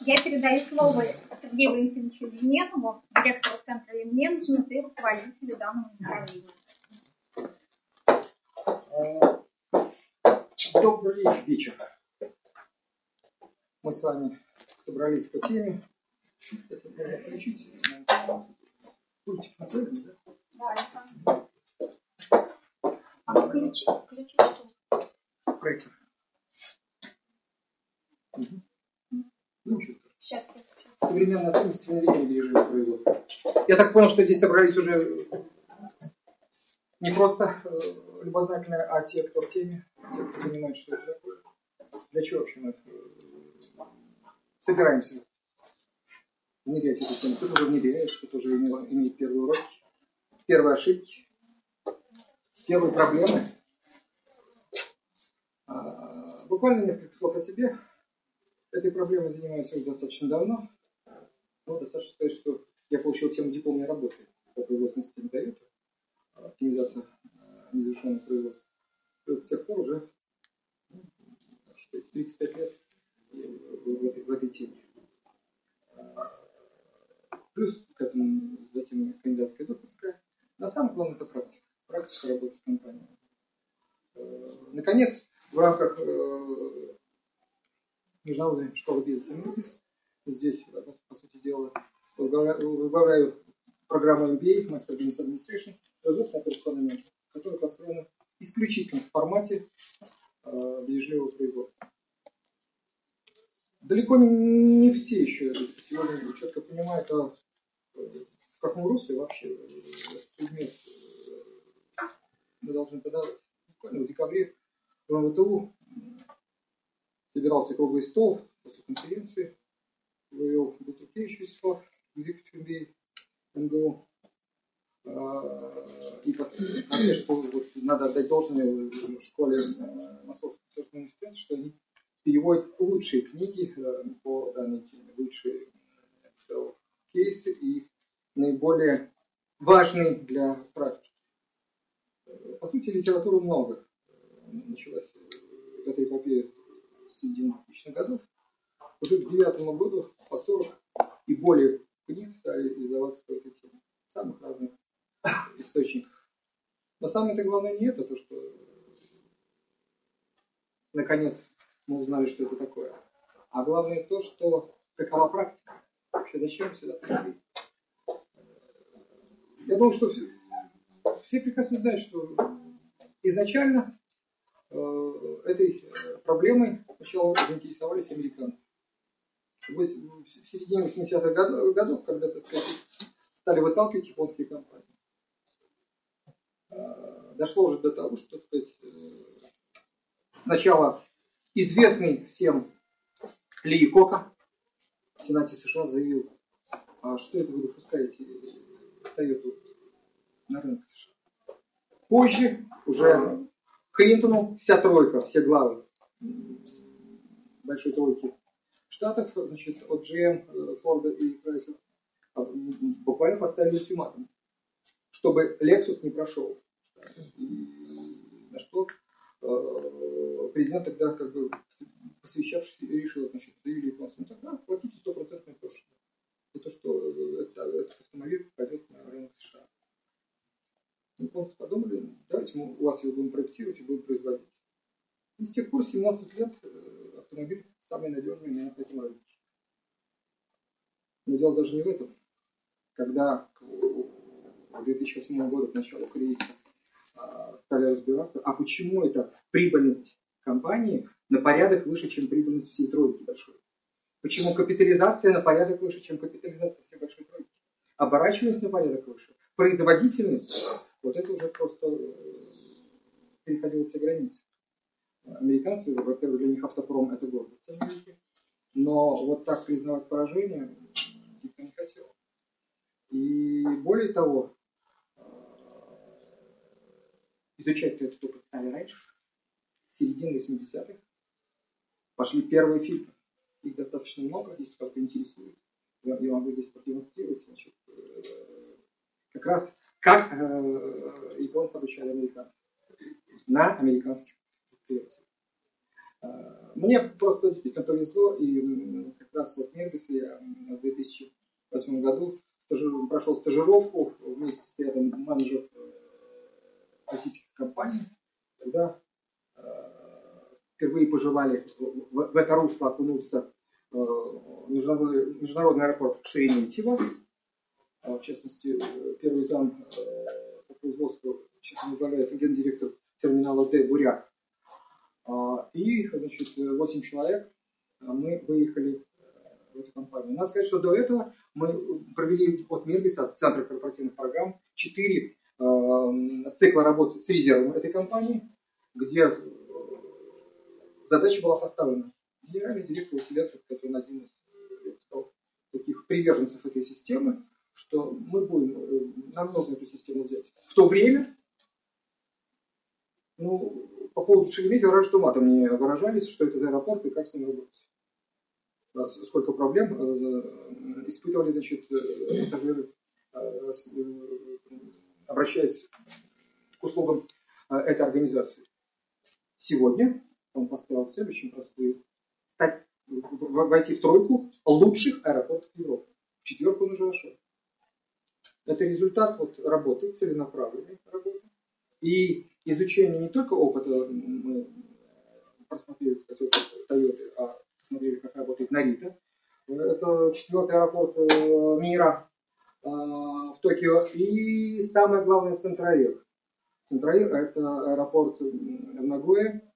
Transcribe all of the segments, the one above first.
Я передаю слово Сергею Валентиновичу Вененову, директору Центра менеджмента и руководителю данного направления. Добрый вечер. Мы с вами собрались по теме. Кстати, можно включить. Пультик нацелен, да? Да, А ключи, ключи что? Проектор. Угу. Современная особенность внедрения движения производства. Я так понял, что здесь собрались уже не просто э, любознательные, а те, кто в теме, те, кто понимает, что это такое. Для чего вообще мы э, собираемся внедрять эту тему? Кто-то уже внедряет, кто-то уже имеет первые уроки, первые ошибки, первые проблемы. А, буквально несколько слов о себе. Этой проблемой занимаюсь уже достаточно давно. Но достаточно сказать, что я получил тему дипломной работы по производственной системе Toyota, оптимизация э, незавершенного производства. С тех пор уже ну, 35 лет в этой, в этой теме. Плюс к этому затем кандидатская докторская. На самом главное это практика. Практика работы с компанией. Наконец, в рамках э, Международной школы бизнеса МИБИС, здесь, по сути дела, возглавляю программу MBA, Master Business Administration, производственный операционный менеджмент, которая построена исключительно в формате э, бережливого производства. Далеко не все еще сегодня четко понимают, а в каком русле вообще предмет мы должны подавать. Буквально в декабре в МВТУ собирался круглый стол после конференции, вывел Бутукевич Вячеслав, Executive MBA МГУ. И последнее, что вот, надо отдать должное в школе Московского государственного университета, что они переводят лучшие книги по данной теме, лучшие кейсы и наиболее важные для практики. По сути, литературы много. Началась эта эпопея с середины 2000-х годов. Уже к 2009 году по 40 и более книг стали издаваться по этой теме. Самых разных источниках. Но самое-то главное не это, то, что наконец мы узнали, что это такое. А главное то, что какова практика. Вообще зачем сюда пришли. Я думаю, что все, все прекрасно знают, что изначально этой проблемой сначала заинтересовались американцы. В середине 80-х годов, когда так сказать, стали выталкивать японские компании. Э, дошло уже до того, что так сказать, э, сначала известный всем Ли Кока в Сенате США заявил, а что это вы допускаете Тойоту на рынок США. Позже уже Клинтону вся тройка, все главы большой тройки Штатов, значит, от GM, Форда и Chrysler, а, буквально поставили ультиматум, чтобы Lexus не прошел. На что э, президент тогда, как бы, посвящавшись, решил, значит, заявили японцам, ну тогда платите стопроцентный пошлину. И то, что этот автомобиль пойдет на рынок США. Японцы подумали, давайте мы у вас его будем проектировать и будем производить. И с тех пор 17 лет э, автомобиль самый надежный на этом рынке. Но дело даже не в этом. Когда к 2008 году, к началу кризиса, а, стали разбираться, а почему эта прибыльность компании на порядок выше, чем прибыльность всей тройки большой. Почему капитализация на порядок выше, чем капитализация всей большой тройки. Оборачиваемость на порядок выше. Производительность, вот это уже просто э, переходило все границы американцы, во-первых, для них автопром это гордость Америки, но вот так признавать поражение никто не хотел. И более того, э, изучать этот опыт стали раньше, с середины 80-х, пошли первые фильмы. Их достаточно много, если кого-то интересует. Я, я могу здесь продемонстрировать, значит, э, как раз как э, японцы обучали американцев? На американских предприятиях. Мне просто действительно повезло, и как раз вот в Мергисе в 2008 году прошел стажировку вместе с рядом менеджеров российских компаний, когда впервые пожелали в, в это русло окунуться международный, международный аэропорт Шереметьево, в частности, первый зам по производству, сейчас возглавляет гендиректор терминала Д. Буряк. И, значит, 8 человек мы выехали в эту компанию. Надо сказать, что до этого мы провели от Мирбиса, Центра корпоративных программ, 4 э, цикла работы с резервом этой компании, где задача была поставлена. Генеральный директор Селецкий, который один из таких приверженцев этой системы, что мы будем, нам нужно эту систему взять. В то время, ну, по поводу Шереметьево, раньше матом не выражались, что это за аэропорт и как с ним работать. Сколько проблем э, испытывали, значит, э, пассажиры, э, обращаясь к услугам этой организации. Сегодня он поставил следующим простую стать, войти в тройку лучших аэропортов Европы. В четверку он уже вошел. Это результат вот работы, целенаправленной работы. И изучение не только опыта, мы просмотрели, сказать, опыт Toyota, а посмотрели, как работает Нарита. Это четвертый аэропорт э, мира э, в Токио. И самое главное, Центраир. Центраир – это аэропорт в Нагое,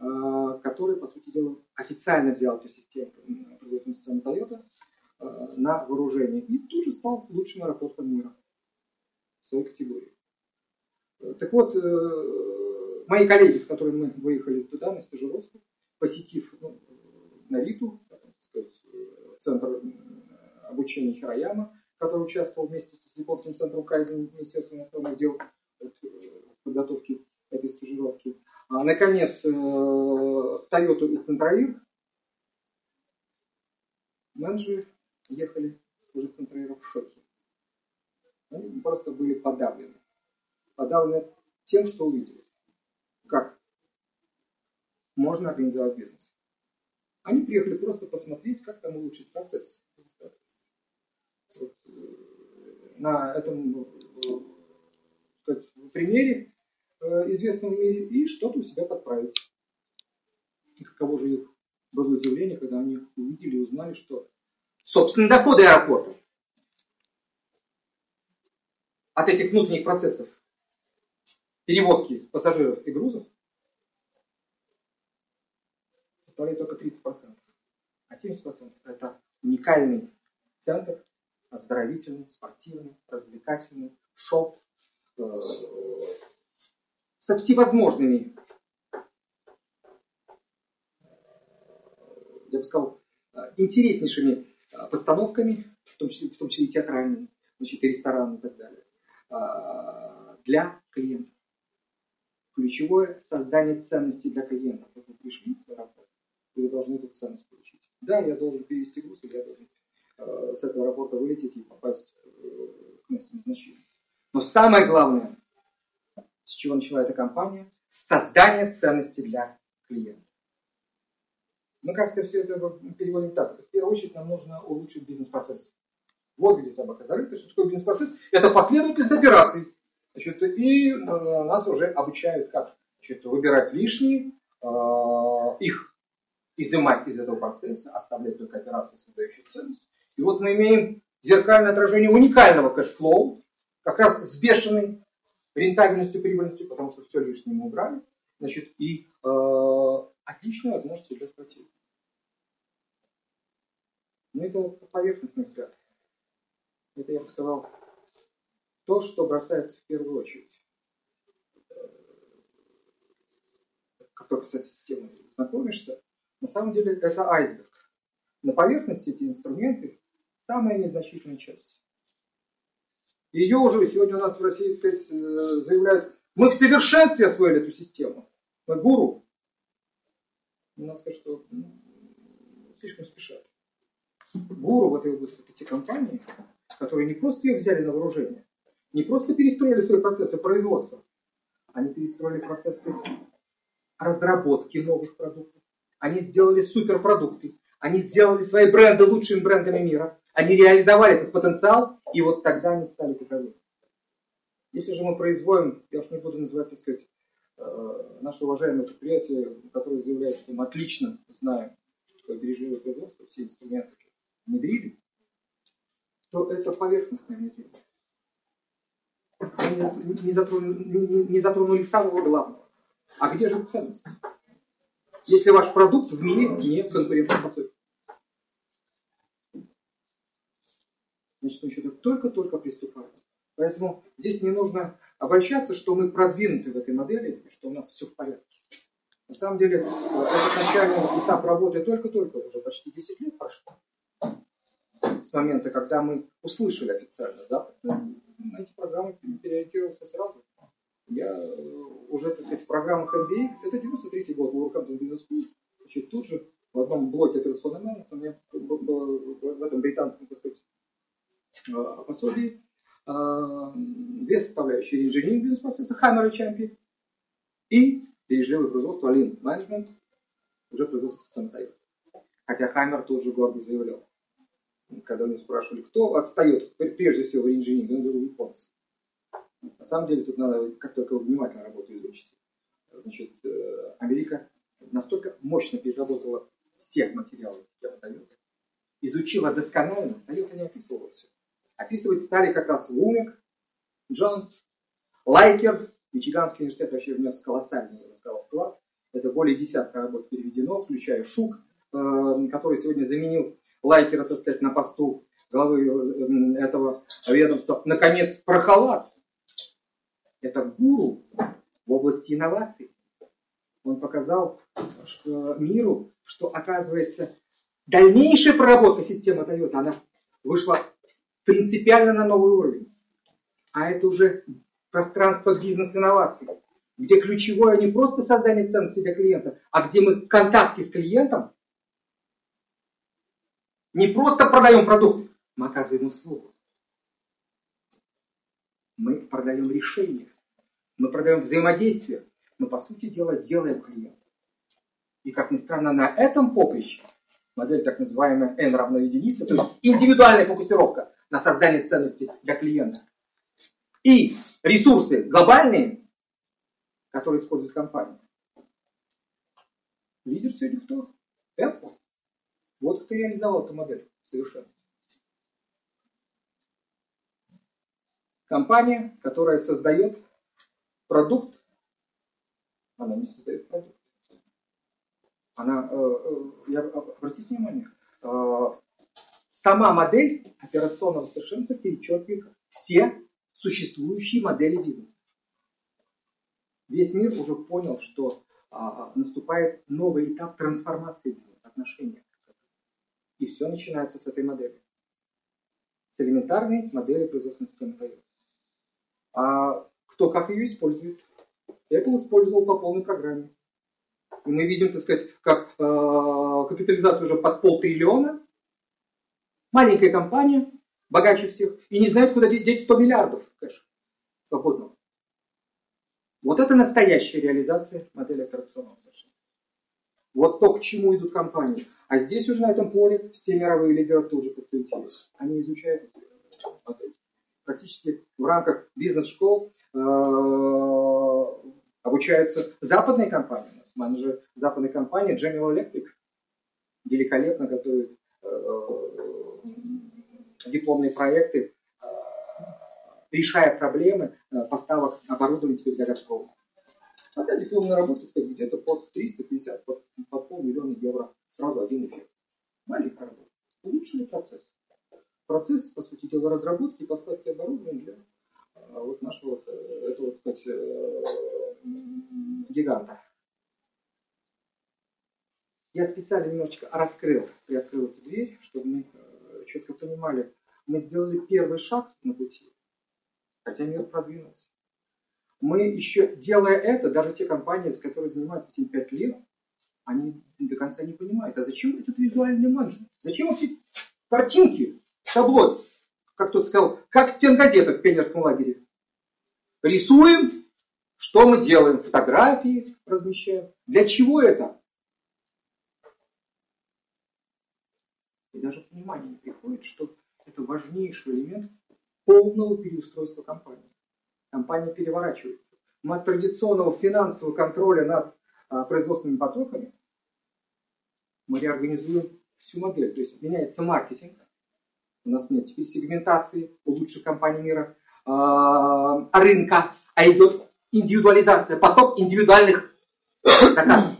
Э, который, по сути дела, официально взял эту систему производственной системы Toyota на вооружение и тут же стал лучшим аэропортом мира в своей категории. Э, так вот, мои коллеги, с которыми мы выехали туда на стажировку, посетив ну, Нариту, центр обучения Хирояма, который участвовал вместе с японским центром Кайзен Министерства иностранных дел в подготовке этой стажировки, а, наконец, Toyota э, и Центраир. Менеджеры ехали уже с Центраира в шоке. Просто были подавлены. Подавлены тем, что увидели. Как можно организовать бизнес. Они приехали просто посмотреть, как там улучшить процесс. Вот, э, на этом э, сказать, примере Э, известном в мире и что-то у себя подправить. И каково же их было удивление, когда они увидели и узнали, что собственные доходы аэропорта от этих внутренних процессов перевозки пассажиров и грузов составляет только 30%. А 70% это уникальный центр, оздоровительный, спортивный, развлекательный, шоп, э, со всевозможными, я бы сказал, интереснейшими постановками, в том числе, в том числе и театральными, значит, и рестораны и так далее, для клиентов. Ключевое создание ценностей для клиентов. Вот вы пришли в аэропорт, вы должны эту ценность получить. Да, я должен перевести груз, или я должен с этого аэропорта вылететь и попасть к месту назначения. Но самое главное, с чего начала эта компания? Создание ценности для клиента. Мы как-то все это переводим так. В первую очередь нам нужно улучшить бизнес-процесс. Вот где собака зарыта. Что такое бизнес-процесс? Это последовательность операций. Значит, и э, нас уже обучают, как значит, выбирать лишние, э, их изымать из этого процесса, оставлять только операции, создающие ценность. И вот мы имеем зеркальное отражение уникального cash flow, как раз с бешеной рентабельностью, прибыльностью, потому что все лишнее мы убрали, значит, и э, отличные возможности для стратегии. Но это поверхностный взгляд. Это, я бы сказал, то, что бросается в первую очередь. Как только с этой системой знакомишься, на самом деле это айсберг. На поверхности эти инструменты самая незначительная часть. Ее уже сегодня у нас в России сказать, э, заявляют, мы в совершенстве освоили эту систему. Мы гуру. Надо сказать, что ну, слишком спешат. Гуру в этой области это те компании, которые не просто ее взяли на вооружение, не просто перестроили свои процессы производства, они перестроили процессы разработки новых продуктов. Они сделали суперпродукты. Они сделали свои бренды лучшими брендами мира. Они реализовали этот потенциал, и вот тогда они стали таковыми. Если же мы производим, я уж не буду называть, так сказать, э, наше уважаемое предприятие, которое заявляет, что мы отлично знаем, что такое бережливое производство, все инструменты внедрили, то это поверхностное внедрение. Не затронули, не затронули самого главного. А где же ценность? Если ваш продукт в мире не конкурентоспособен. Значит, он еще только-только приступает. Поэтому здесь не нужно обольщаться, что мы продвинуты в этой модели, что у нас все в порядке. На самом деле, этот начальный этап работы только-только, уже почти 10 лет прошло. С момента, когда мы услышали официально Запад, на эти программы переориентировался сразу. Я э, уже, так сказать, в программах MBA, это 93 год, Wolverhampton Business School, значит, тут же в одном блоке операционной менеджмента, у меня было в этом британском, так сказать, э, пособии, Э, две составляющие инженеринг бизнес-процесса Hammer и Champion и переживое производство Lean Management, уже производство системы. Хотя Хаммер тут же гордо заявлял, когда у спрашивали, кто отстает прежде всего в реинжиниринге, он говорил японцы. На самом деле тут надо, как только внимательно работу изучите, значит, э, Америка настолько мощно переработала все материалы системы Toyota, изучила досконально, Toyota не описывала все описывать стали как раз Вумек, Джонс, Лайкер, Мичиганский университет вообще внес колоссальный, сказал, вклад. Это более десятка работ переведено, включая Шук, э, который сегодня заменил Лайкера, так сказать, на посту главы э, этого ведомства. Наконец, Прохолад. Это гуру в области инноваций. Он показал что миру, что, оказывается, дальнейшая проработка системы Toyota, она вышла принципиально на новый уровень. А это уже пространство бизнес-инноваций, где ключевое не просто создание ценности для клиента, а где мы в контакте с клиентом не просто продаем продукт, мы оказываем услугу. Мы продаем решение, мы продаем взаимодействие, мы, по сути дела, делаем клиента. И, как ни странно, на этом поприще модель так называемая N равно единице, то есть индивидуальная фокусировка, на создание ценности для клиента. И ресурсы глобальные, которые использует компания. Лидер сегодня кто? Apple. Вот кто реализовал эту модель в совершенстве. Компания, которая создает продукт, она не создает продукт. Она, э, э, я, обратите внимание, э, сама модель операционного совершенства перечеркивает все существующие модели бизнеса. Весь мир уже понял, что а, наступает новый этап трансформации бизнес-отношений. И все начинается с этой модели. С элементарной модели производственной системы Toyota. А кто как ее использует? Apple использовал по полной программе. И мы видим, так сказать, как э, капитализация уже под полтриллиона, Маленькая компания, богаче всех, и не знает, куда деть 100 миллиардов кэша свободного. Вот это настоящая реализация модели операционного. Вот то, к чему идут компании. А здесь уже на этом поле все мировые лидеры тут же подсуетились. Они изучают. Практически в рамках бизнес-школ э, обучаются западные компании. У нас менеджер западной компании General Electric великолепно готовит э, дипломные проекты, э, решая проблемы э, поставок оборудования теперь для Газпрома. Хотя дипломная работа, кстати, где-то под 350, под, под полмиллиона евро сразу один эффект. Маленькая работа. Улучшенный процесс. Процесс, по сути дела, разработки и поставки оборудования для э, вот нашего вот, этого, так сказать, гиганта. Я специально немножечко раскрыл, приоткрыл эту дверь, чтобы мы четко понимали, мы сделали первый шаг на пути, хотя мир продвинулся. Мы еще, делая это, даже те компании, с которыми занимаются этим пять лет, они до конца не понимают, а зачем этот визуальный менеджмент? Зачем эти картинки, табло, как тот сказал, как стенгазета в пионерском лагере? Рисуем, что мы делаем? Фотографии размещаем. Для чего это? и даже понимание не приходит, что это важнейший элемент полного переустройства компании. Компания переворачивается. Мы от традиционного финансового контроля над а, производственными потоками мы реорганизуем всю модель. То есть меняется маркетинг, у нас нет теперь сегментации у лучших компаний мира, э, рынка, а идет индивидуализация, поток индивидуальных заказов.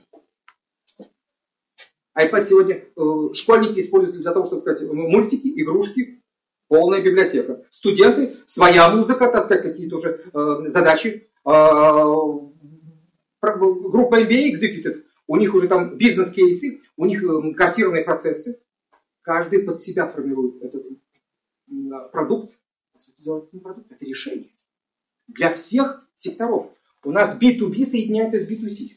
iPad сегодня э, школьники используют для того, чтобы сказать, мультики, игрушки, полная библиотека. Студенты, своя музыка, так сказать, какие-то уже э, задачи. Э, группа MBA Executive, у них уже там бизнес-кейсы, у них э, картированные процессы. Каждый под себя формирует этот продукт. По это не продукт, это решение. Для всех секторов. У нас B2B соединяется с B2C.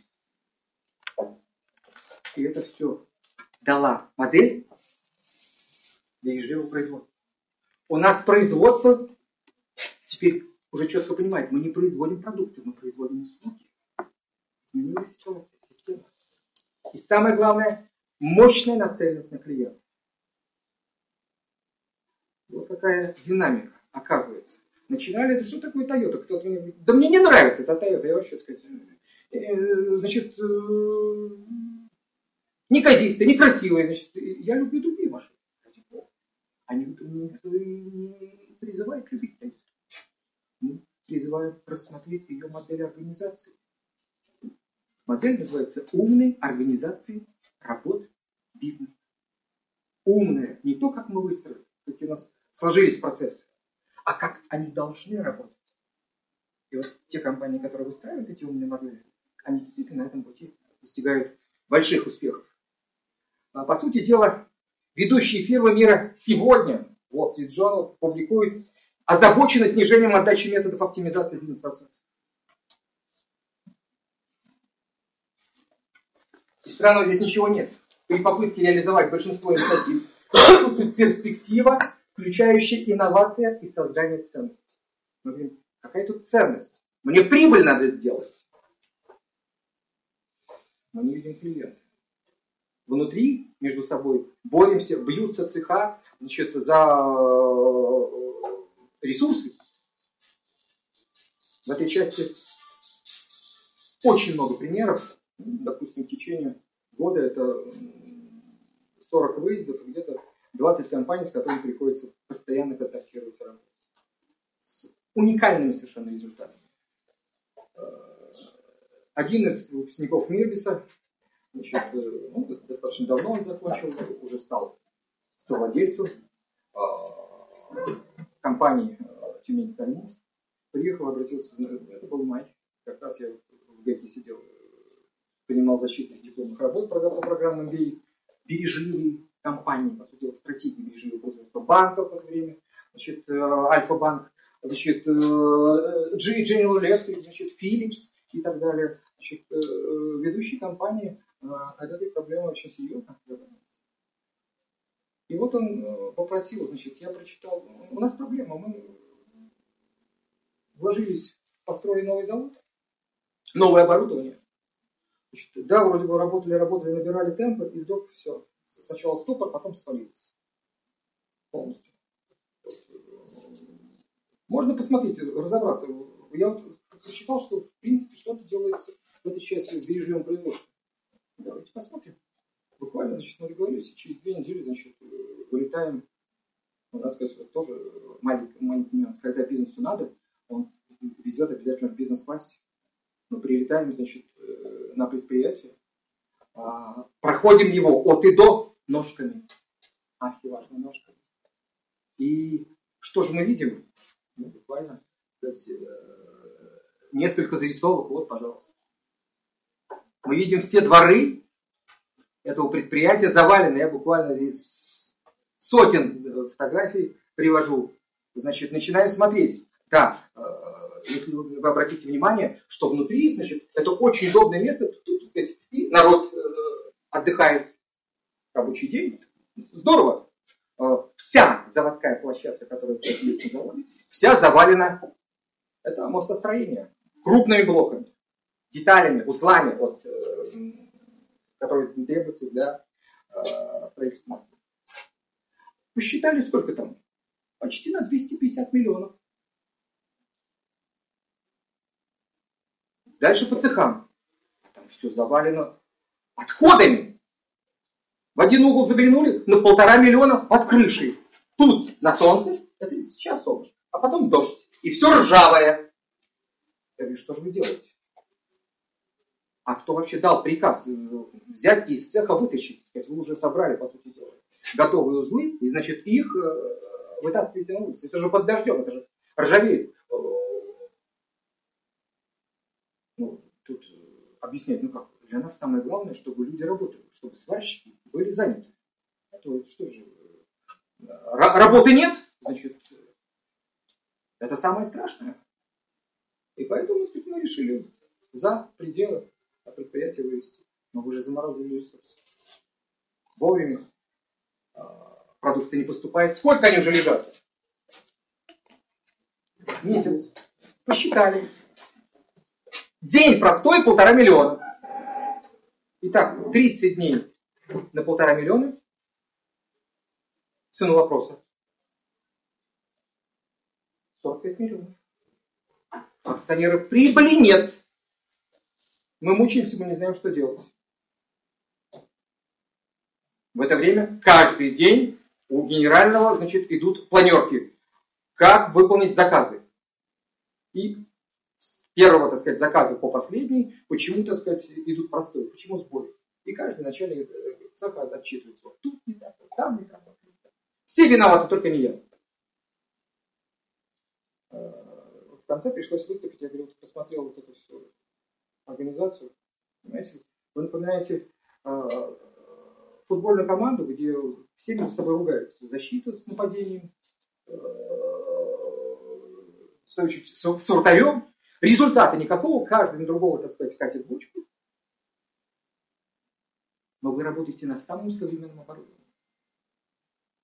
И это все дала модель для ежедневного производства. У нас производство, теперь уже четко понимает, мы не производим продукты, мы производим услуги. Изменилась ситуация, система. И самое главное, мощная нацеленность на клиента. Вот какая динамика оказывается. Начинали, это что такое Toyota? Кто-то мне говорит, да мне не нравится эта Toyota, я вообще, сказать, э, значит, э, неказистая, некрасивая, значит, я люблю другие машины. Они никто не призывает любить. Мы призываем рассмотреть ее модель организации. Модель называется «Умной организации работ бизнеса». Умная, не то, как мы выстроили, какие у нас сложились процессы, а как они должны работать. И вот те компании, которые выстраивают эти умные модели, они действительно на этом пути достигают больших успехов. А, по сути дела, ведущие фирмы мира сегодня, Wall Street Journal, публикуют озабочены снижением отдачи методов оптимизации бизнес-процесса. И странного здесь ничего нет. При попытке реализовать большинство инициатив присутствует перспектива включающая инновация и создание ценности. Мы говорим, какая тут ценность? Мне прибыль надо сделать. Мы не видим клиента. Внутри, между собой, боремся, бьются цеха значит, за э, ресурсы. В этой части очень много примеров. Допустим, в течение года это 40 выездов, где-то 20 компаний, с которыми приходится постоянно контактировать работать. С уникальными совершенно результатами. Э, один из выпускников Мирбиса, значит, э, ну, достаточно давно он закончил, уже стал совладельцем э, компании Тюмень Стальмус. Приехал, обратился, это был май, как раз я в ГЭКе сидел, принимал защитных дипломных работ по программам MBA, бережливый, компании, по сути, стратегии бережливого производства банков в это время, значит, э, Альфа-банк, значит, э, G General Electric, значит, Philips и так далее. Значит, э, ведущие компании от этой проблемы очень серьезно И вот он попросил, значит, я прочитал, у нас проблема, мы вложились, построили новый завод, новое оборудование. Значит, да, вроде бы работали, работали, набирали темпы, и вдруг все, сначала стопор, потом свалился. Полностью. Можно посмотреть, разобраться. Я вот прочитал, что в принципе что-то делается в этой части бережливом производстве. Давайте посмотрим. Буквально, значит, мы договорились, через две недели, значит, вылетаем. Надо сказать, вот тоже маленький, маленький нюанс. Когда бизнесу надо, он везет обязательно в бизнес-классе. Мы прилетаем, значит, э, на предприятие, а, проходим его от и до, ножками. Ахи важно ножками. И что же мы видим? Ну, буквально сказать, э, несколько зарисовок. Вот, пожалуйста. Мы видим все дворы этого предприятия завалены. Я буквально из сотен фотографий привожу. Значит, начинаем смотреть. Да, э, если вы обратите внимание, что внутри, значит, это очень удобное место, тут, так сказать, и народ э, отдыхает рабочий день. Здорово. Э, вся заводская площадка, которая есть на заводе, вся завалена это мостостроение крупными блоками, деталями, узлами, вот, э, которые требуются для э, строительства моста. Посчитали, сколько там? Почти на 250 миллионов. Дальше по цехам. Там все завалено отходами. В один угол заглянули на полтора миллиона под крышей. Тут на солнце, это сейчас солнышко, а потом дождь. И все ржавое. Я говорю, что же вы делаете? А кто вообще дал приказ э, взять из цеха вытащить? Сказать, вы уже собрали, по сути дела, готовые узлы, и, значит, их э, вытаскиваете на улицу. Это же под дождем, это же ржавеет. Э, ну, тут объяснять, ну как, для нас самое главное, чтобы люди работали, чтобы сварщики были заняты. А то что же, работы нет, значит, это самое страшное. И поэтому мы решили за пределы предприятие вывести. Но вы же заморозили ресурсы. Вовремя а, продукция не поступает. Сколько они уже лежат? Месяц. Посчитали. День простой полтора миллиона. Итак, 30 дней на полтора миллиона. Сыну вопроса. 45 миллионов. Акционеров прибыли нет. Мы мучаемся, мы не знаем, что делать. В это время каждый день у генерального значит, идут планерки. Как выполнить заказы. И с первого, так сказать, заказа по последний, почему, так сказать, идут простой, почему сбой. И каждый начальник э, цеха отчитывается. Вот тут не так, там не так. Все виноваты, только не я. Э, в конце пришлось выступить, я говорю, посмотрел вот это все организацию. Понимаете? Вы напоминаете э, футбольную команду, где все между собой ругаются. Защита с нападением, э, с, с вратарем. Результата никакого, каждый на другого, так сказать, катит бочку. Но вы работаете на самом современном оборудовании.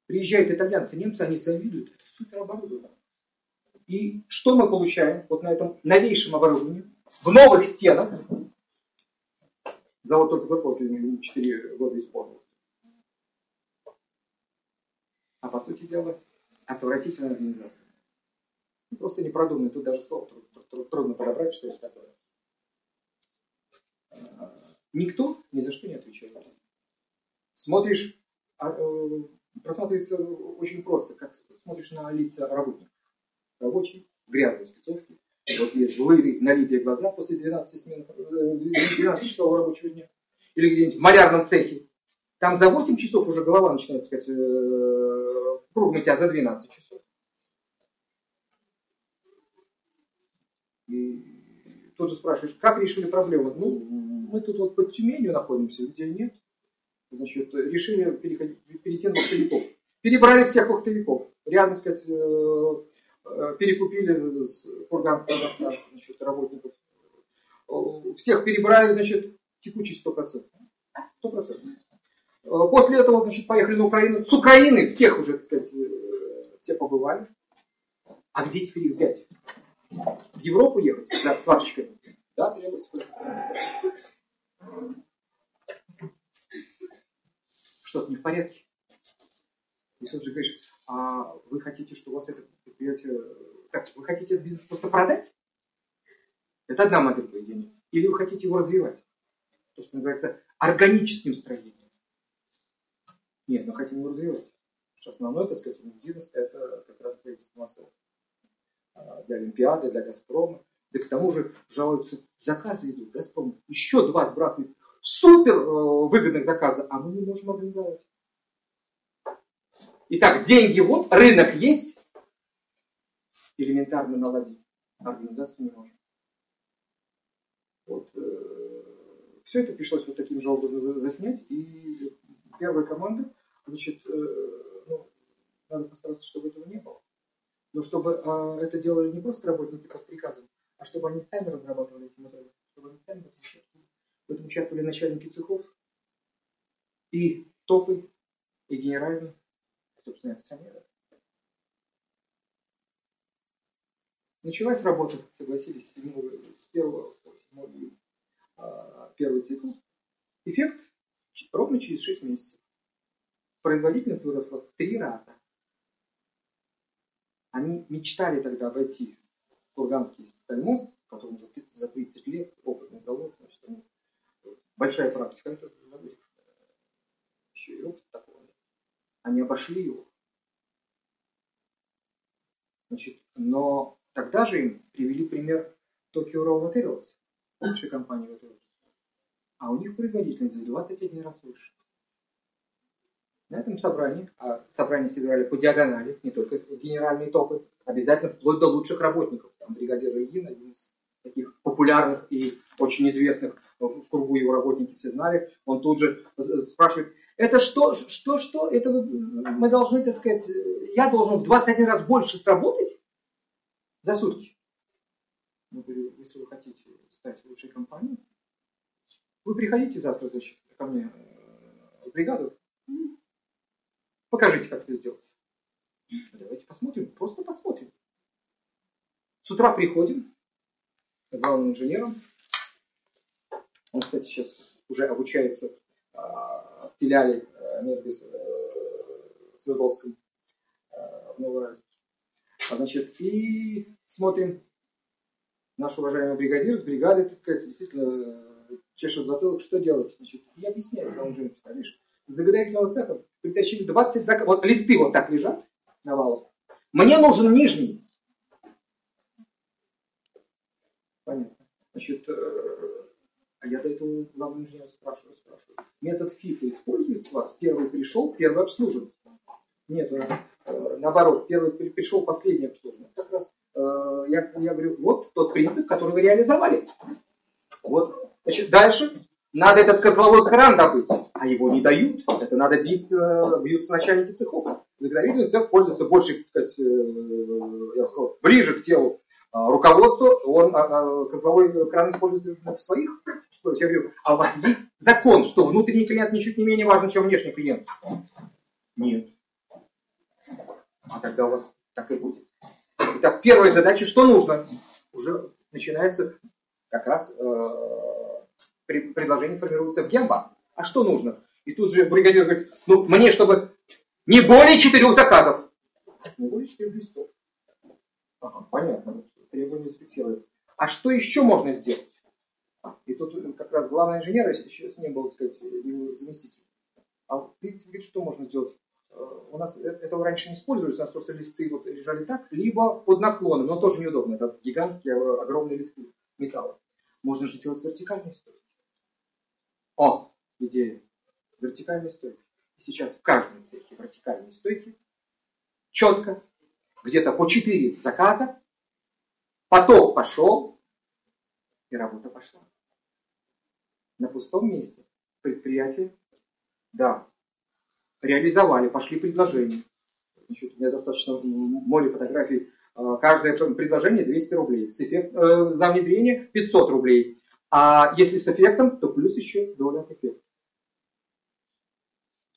Приезжают итальянцы, немцы, они завидуют. Это супер оборудование. И что мы получаем вот на этом новейшем оборудовании? В новых стенах. Завод только выплатили 4 года исполнился. А по сути дела, отвратительная организация. Просто не продуманный. Тут даже слово трудно подобрать, что это такое. Никто ни за что не отвечает. Смотришь, а, э, просматривается очень просто, как смотришь на лица работников. Рабочие, грязные спецовки, вот есть злые налитые глаза после 12, смен, 12 э, часов рабочего дня. Или где-нибудь в малярном цехе. Там за 8 часов уже голова начинает, сказать, э, круг мытья за 12 часов. И тут же спрашиваешь, как решили проблему? Ну, мы тут вот под Тюменью находимся, людей нет. Значит, решили переходить, перейти на. Перебрали всех вахтовиков. Рядом, сказать, Э, перекупили курганского доставка, значит, работников. Всех перебрали, значит, текучесть 100%. 100%. Э, после этого, значит, поехали на Украину. С Украины всех уже, сказать, э, все побывали. А где теперь их взять? В Европу ехать? Да, с варщиками. Да, Что-то не в порядке. И тут же говоришь, а вы хотите, что у вас это предприятие... Так, вы хотите этот бизнес просто продать? Это одна модель поведения. Или вы хотите его развивать? То, что называется органическим строением. Нет, мы хотим его развивать. Что основной, так сказать, бизнес это как раз строительство массовых. А, для Олимпиады, для Газпрома. Да к тому же жалуются, заказы идут, Газпром еще два сбрасывает супер э, выгодных заказа, а мы не можем организовать. Итак, деньги вот, рынок есть, элементарно наладить организацию не можем. Вот, э, все это пришлось вот таким же образом заснять, и первая команда, значит, э, ну, надо постараться, чтобы этого не было. Но чтобы э, это делали не просто работники под приказом, а чтобы они сами разрабатывали эти модели, чтобы они сами участвовали. В этом участвовали начальники цехов и топы, и генеральные собственно, акционеры. Началась работа, согласились, с 1 по 7 июля. Первый цикл. Эффект ровно через 6 месяцев. производительность выросла в три раза. Они мечтали тогда войти в Курганский стальмост, в котором за 30 лет опытный завод, значит, они, большая практика, это еще и опыт такого. Они обошли его. Значит, но тогда же им привели пример Tokyo Raw Materials, лучшей компании в этой области. А у них производительность в 21 раз выше. На этом собрании, а собрание собирали по диагонали, не только генеральные топы, обязательно вплоть до лучших работников. Там бригадир Ильин, один из таких популярных и очень известных в кругу его работники все знали, он тут же спрашивает, это что, что, что, это мы должны, так сказать, я должен в 21 раз больше сработать за сутки. Я говорю, если вы хотите стать лучшей компанией, вы приходите завтра значит, ко мне в бригаду, покажите, как это сделать. Давайте посмотрим, просто посмотрим. С утра приходим к главным инженером. Он, кстати, сейчас уже обучается а, в филиале а, Мербис а, Свердловском а, в Новороссийске. А, значит, и смотрим наш уважаемый бригадир с бригадой, так сказать, действительно чешет затылок, что делать. Значит, я объясняю, когда он же, представляешь, с заградительного цеха притащили 20 заказов. Вот листы вот так лежат на валах. Мне нужен нижний. Понятно. Значит, э, а я до этого главного инженера спрашиваю, спрашиваю. Метод ФИФа используется у вас? Первый пришел, первый обслужен. Нет, у нас наоборот, первый пришел, последний обслужен. Как раз э, я, я говорю, вот тот принцип, который вы реализовали. Вот. Значит, дальше надо этот козловой кран добыть, а его не дают. Это надо бить, э, бьются начальники цехов. Заградительный цех пользуется больше, так сказать, э, я сказал, ближе к телу э, руководству. Он а, а, козловой кран использует в своих. Что я говорю, а у вас есть закон, что внутренний клиент ничуть не менее важен, чем внешний клиент? Нет. А тогда у вас так и будет. Итак, первая задача, что нужно? Уже начинается как раз предложение формируется в генбанк. А что нужно? И тут же бригадир говорит, ну мне, чтобы не более четырех заказов. Не более четырех листов. Ага, понятно. Требования зафиксировать. А что еще можно сделать? И тут как раз главный инженер, если еще с ним был, сказать, его заместитель. А в принципе, что можно сделать? Э, у нас э, этого раньше не использовались, у нас просто листы вот лежали так, либо под наклоном, но тоже неудобно. Это гигантские, э, огромные листы металла. Можно же сделать вертикальные стойки. О, идея. Вертикальной стойки. И сейчас в каждом цехе вертикальные стойки. Четко. Где-то по 4 заказа. Поток пошел. И работа пошла. На пустом месте. Предприятие. Да. Реализовали, пошли предложения. Значит, у меня достаточно море фотографий. А, каждое предложение 200 рублей. С эффект, э, за внедрение 500 рублей. А если с эффектом, то плюс еще доля от эффекта.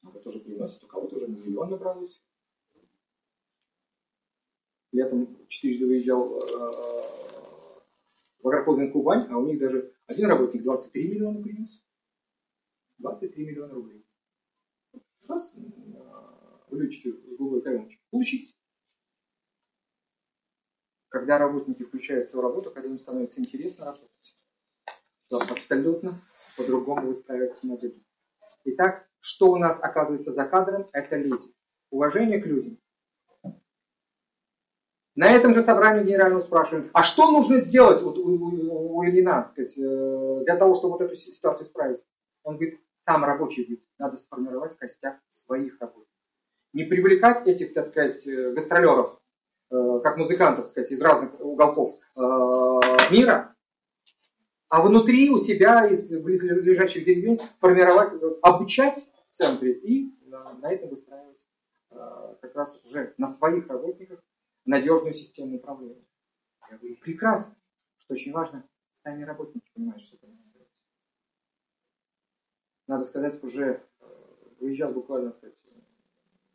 Это тоже приносит. У кого-то уже миллион набралось. Там четырежды выезжал э, в агрохолдинг Кубань, а у них даже один работник 23 миллиона принес. 23 миллиона рублей. Раз, увеличите в Google экономику. Получить. Когда работники включаются в работу, когда им становится интересно работать то абсолютно по-другому выстраивается надежда. Итак, что у нас оказывается за кадром? Это люди. Уважение к людям. На этом же собрании генерального спрашивают, а что нужно сделать вот у, у, у Ильина, сказать, э, для того, чтобы вот эту ситуацию исправить? Он говорит, сам рабочий говорит, надо сформировать костяк своих работников. Не привлекать этих, так сказать, э, гастролеров, э, как музыкантов, так сказать, из разных уголков мира, а внутри у себя из близлежащих деревень формировать, обучать в центре и на, этом выстраивать э, как раз уже на своих работниках надежную систему управления. Прекрасно, что очень важно, сами работники понимают, что это надо сказать, уже э, выезжал буквально, сказать,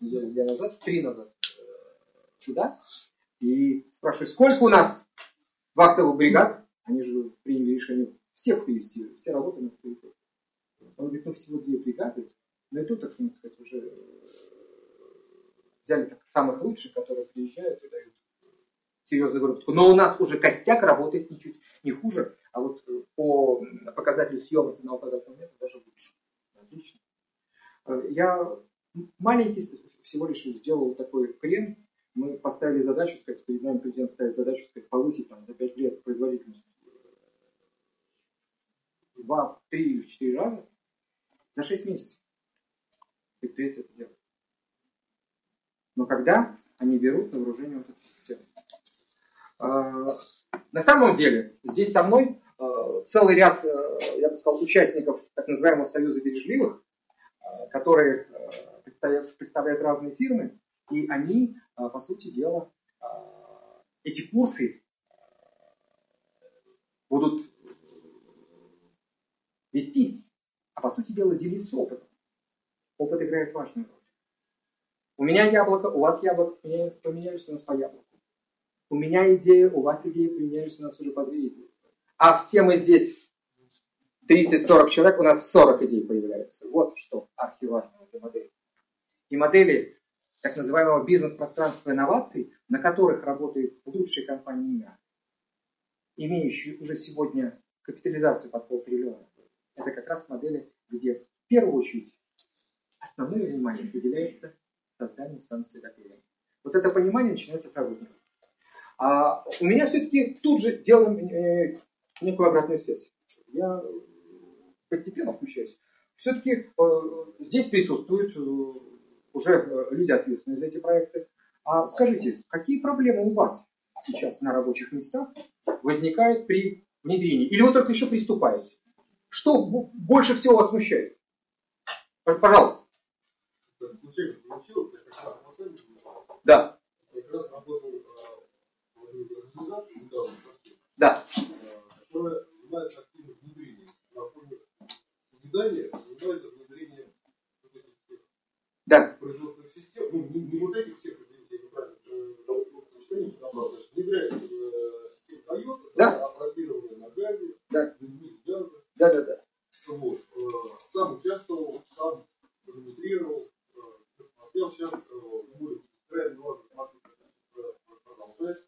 неделю назад, три назад э, сюда, и спрашиваю, сколько у нас вахтовых бригад, они же приняли решение всех привести, все работы на территории. Он говорит, ну всего две бригады, но и тут, так сказать, уже взяли так, самых лучших, которые приезжают и дают серьезную выработку. Но у нас уже костяк работает ничуть не хуже, а вот э, по показателю съемности одного квадратного метра даже лучше. Э, я маленький всего лишь сделал такой крен. Мы поставили задачу, сказать, перед нами президент ставит задачу, сказать, повысить там, за 5 лет производительность в 2, 3, 4 раза за 6 месяцев. Предприятие это делает. Но когда они берут на вооружение вот эту систему? А, на самом деле, здесь со мной а, целый ряд, я бы сказал, участников так называемого Союза бережливых, которые представляют, представляют разные фирмы, и они, по сути дела, эти курсы будут вести, а по сути дела делиться опытом. Опыт играет важную роль. У меня яблоко, у вас яблоко, поменялись у нас по яблоку. У меня идея, у вас идея, поменялись у нас уже по две идеи. А все мы здесь 30-40 человек, у нас 40 идей появляется. Вот что архиважно для модели. И модели так называемого бизнес-пространства инноваций, на которых работают лучшие компании мира, имеющие уже сегодня капитализацию под полтриллиона, это как раз модели, где в первую очередь основное внимание уделяется созданию ценности доверия. Вот это понимание начинается с работников. А у меня все-таки тут же делаем э, некую обратную связь. Я постепенно включаюсь. Все-таки э, здесь присутствуют э, уже э, люди ответственные за эти проекты. А скажите, какие проблемы у вас сейчас на рабочих местах возникают при внедрении? Или вы только еще приступаете? Что больше всего вас смущает? Пожалуйста. Да. Недавно, да. которая занимается активным внедрением. На фоне созидания занимается внедрением вот этих всех да. производственных систем. Ну, не, не вот этих всех, извините, я неправильно сочетание подобрал, значит, внедряется система Toyota, да. апротированная на газе, да. газа. Да, да, да. Вот. Сам участвовал, сам демонстрировал, смотрел сейчас, будет крайне важно смотреть, продолжать.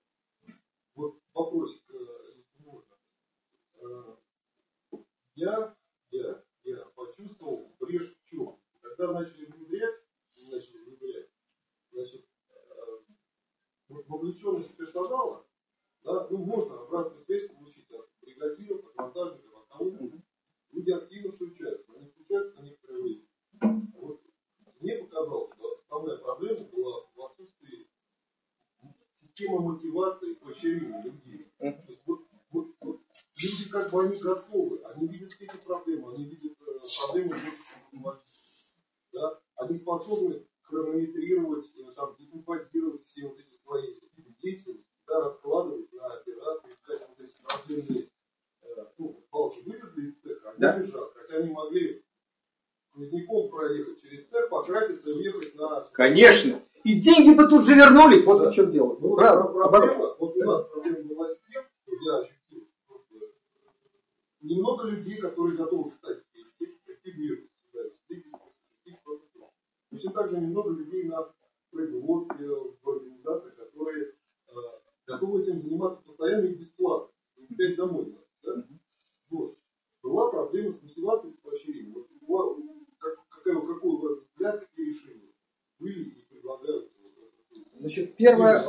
Вот вопросик, если можно. Я, я почувствовал брешь в чем? Когда начали внедрять, начали внедрять, значит, вовлеченность персонала, да, ну, можно обратную связь получить от бригадиров, от монтажников, от кого-то. Люди активно включаются, они включаются на некоторое время. Вот мне показалось, что основная проблема была в отсутствии системы мотивации и поощрения людей. То есть вот, вот, вот, люди как бы они готовы, они видят все эти проблемы, они видят э, проблемы да? Они способны хронометрировать, э, там, декомпозировать все вот эти свои виды деятельности, да, раскладывать на операции, искать вот эти проблемные э, ну, балки вывезли из цеха, они да? лежат, хотя они могли сквозняком проехать через цех, покраситься и уехать на... Конечно. И деньги бы тут же вернулись, вот да. в чем дело. Ну, Сразу. Проблема, вот у нас проблема была с тем, что я ощутил, немного людей, которые готовы встать в мир. Точно так же немного людей на производстве, в организациях, которые э, готовы этим заниматься постоянно и бесплатно. Опять домой. Да? Вот. Была проблема с мотивацией, с поощрением. Вот, как, какой, какой у вас взгляд, какие решения были и предлагаются? Значит, первое...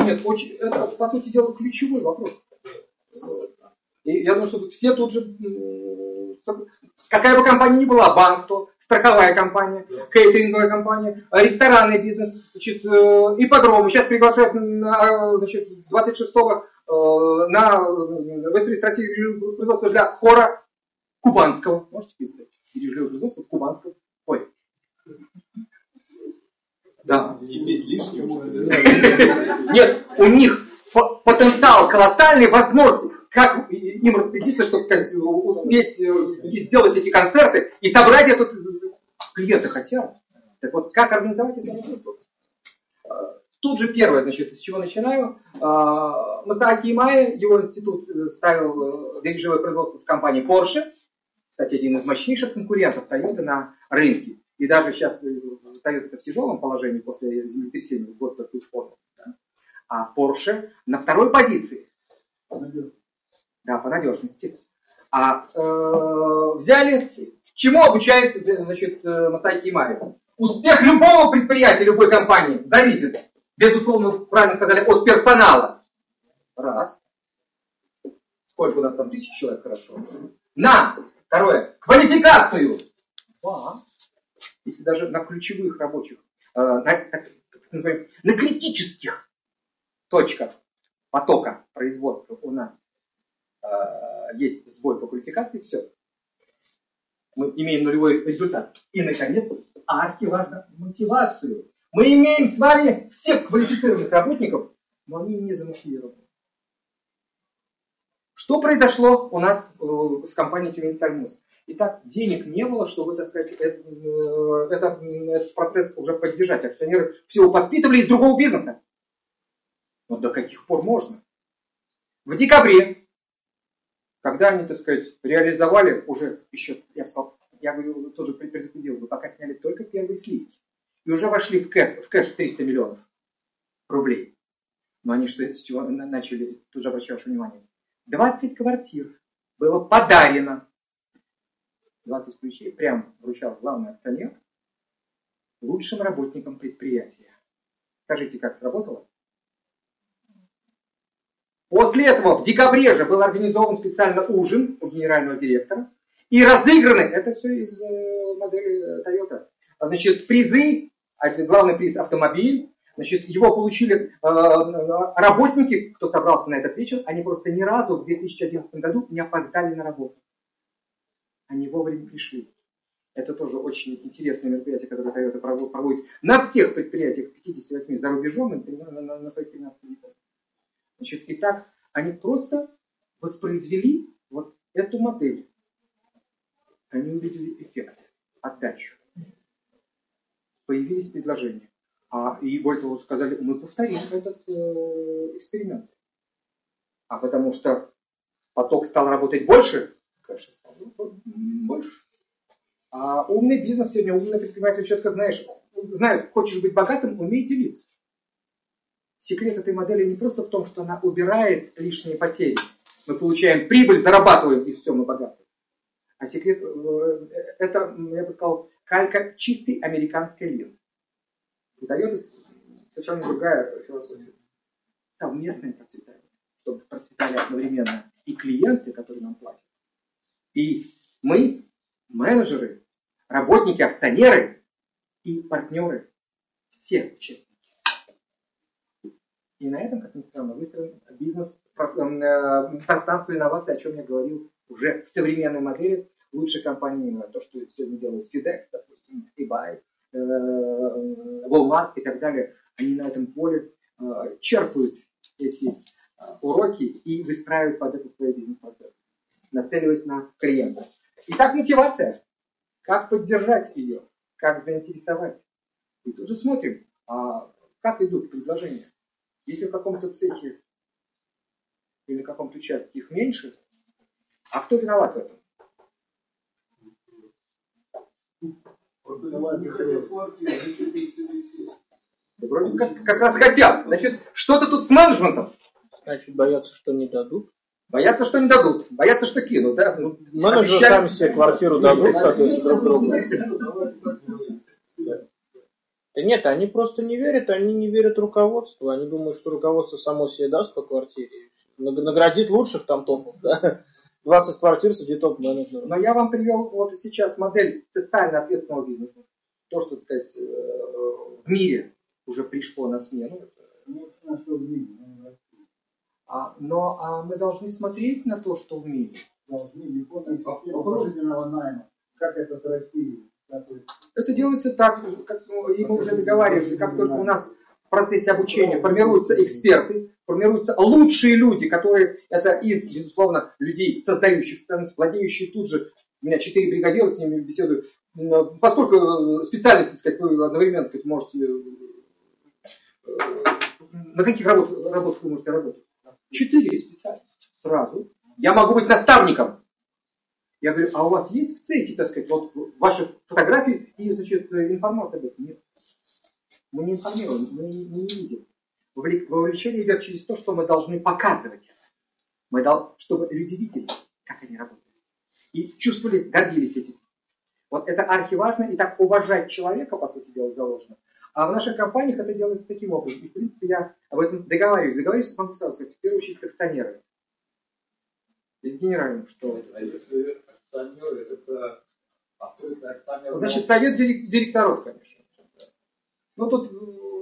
Нет, очень, это, по сути дела, ключевой вопрос. И я думаю, что все тут же... Какая бы компания ни была, банк, то страховая компания, кейтеринговая компания, ресторанный бизнес, значит, э, ипподром. Сейчас приглашают на, значит, 26-го э, на выставить стратегию производства для хора кубанского. Можете писать? Бережливое производство кубанского. Ой. Да. Нет, у них потенциал колоссальный, возможности как им распорядиться, чтобы сказать, успеть э, сделать эти концерты и собрать этот клиенты хотят. Так вот, как организовать это работу? А, тут же первое, значит, с чего начинаю. Масааки Имай, его институт ставил движевое э, производство в компании Porsche. Кстати, один из мощнейших конкурентов Toyota на рынке. И даже сейчас э, Toyota в тяжелом положении после землетрясения, год только исполнился. Да? А Porsche на второй позиции. Да, по надежности. А э, взяли, чему обучает значит, э, Масайки Мари? Успех любого предприятия, любой компании зависит, безусловно, правильно сказали, от персонала. Раз. Сколько у нас там тысяч человек, хорошо. На, второе, квалификацию. Два. Если даже на ключевых рабочих, э, на, так, называем, на критических точках потока производства у нас э, есть сбой по квалификации, все. Мы имеем нулевой результат. И, наконец, архиважно мотивацию. Мы имеем с вами всех квалифицированных работников, но они не замотивированы. Что произошло у нас э, с компанией Тюмень Сальмус? Итак, денег не было, чтобы, так сказать, этот, э, этот, этот процесс уже поддержать. Акционеры всего подпитывали из другого бизнеса. Но до каких пор можно? В декабре, когда они, так сказать, реализовали уже еще, я бы сказал, я говорю, тоже предупредил, вы пока сняли только первые сливки. И уже вошли в кэш, в кэш 300 миллионов рублей. Но они что, с чего начали, тоже обращаю ваше внимание, 20 квартир было подарено. 20 ключей прям вручал главный акционер лучшим работникам предприятия. Скажите, как сработало? После этого в декабре же был организован специально ужин у генерального директора. И разыграны, это все из э, модели Toyota, значит, призы, а главный приз автомобиль, Значит, его получили э, работники, кто собрался на этот вечер, они просто ни разу в 2011 году не опоздали на работу. Они вовремя пришли. Это тоже очень интересное мероприятие, которое Toyota проводит на всех предприятиях 58 за рубежом на, на, на своих 13 видах. Значит, и так они просто воспроизвели вот эту модель. Они увидели эффект, отдачу. Появились предложения. А, и более того, сказали, мы повторим этот э, эксперимент. А потому что поток стал работать больше, конечно, стал больше. А умный бизнес сегодня, умный предприниматель четко знаешь, знает, хочешь быть богатым, умей делиться. Секрет этой модели не просто в том, что она убирает лишние потери. Мы получаем прибыль, зарабатываем, и все, мы богаты. А секрет, э, это, я бы сказал, калька чистой американской ленты. У Toyota совершенно другая философия. Совместное процветание. Чтобы процветали одновременно и клиенты, которые нам платят, и мы, менеджеры, работники, акционеры и партнеры. Все участники. И на этом, как ни странно, выстроен бизнес э, пространство инноваций, о чем я говорил уже в современной модели лучшей компании, то, что сегодня делают FedEx, допустим, eBay, Э, Walmart и так далее, они на этом поле э, черпают эти э, уроки и выстраивают под это свои бизнес-процессы, нацеливаясь на клиента. Итак, мотивация. Как поддержать ее, как заинтересовать. И тут же смотрим, а как идут предложения. Если в каком-то цехе или в каком-то участке их меньше, а кто виноват в этом? Вроде как, как раз хотят. Значит, что-то тут с менеджментом. Значит, боятся, что не дадут. Боятся, что не дадут. Боятся, что кинут, да? Ну, Менеджеры сами себе квартиру дадут, соответственно, друг другу. Да нет, они просто не верят, они не верят руководству. Они думают, что руководство само себе даст по квартире. Наградит лучших там топов, да? 20 квартир среди топ-менеджеров. Но я вам привел вот сейчас модель социально ответственного бизнеса. То, что, так сказать, э, в мире уже пришло на смену. А, но а мы должны смотреть на то, что в мире. Должны не найма. Как это в России? Это делается так, как ну, и мы уже договариваемся, как только у нас в процессе обучения формируются эксперты, формируются лучшие люди, которые это из, безусловно, людей, создающих ценность, владеющие тут же, у меня четыре бригадира, с ними беседую, поскольку э, специальности, сказать, вы одновременно сказать, можете, э, на каких работ, работах вы можете работать? Четыре специальности сразу. Я могу быть наставником. Я говорю, а у вас есть в цехе, так сказать, вот ваши фотографии и, значит, информация об этом? Нет. Мы не информируем, мы не, не видим. Вовлечение идет через то, что мы должны показывать это. Мы дол... Чтобы люди видели, как они работают. И чувствовали, гордились этим. Вот это архиважно, и так уважать человека, по сути дела, заложено. А в наших компаниях это делается таким образом. И, в принципе, я об этом договариваюсь. Договариваюсь, могу сразу сказать, в первую очередь с акционерами. И с генеральным, что... А если акционеры, это... А кто это акционер? Значит, совет директоров, конечно. Ну, тут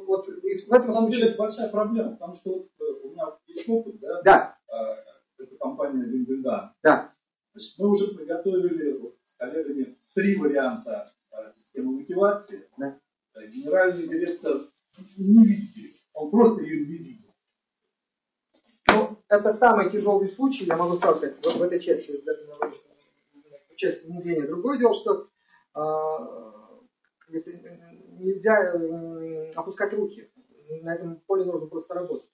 вот в этом На самом деле это большая проблема, потому что вот, э, у меня есть опыт, да? Да. А, это компания Винденда. Да. Значит, мы уже приготовили вот, с коллегами три варианта а, системы мотивации. Да. Э, генеральный директор не видит он просто ее не видит. Ну, это самый тяжелый случай, я могу сказать, в, в этой части, в части внедрения. Другое дело, что э, нельзя опускать руки. На этом поле нужно просто работать.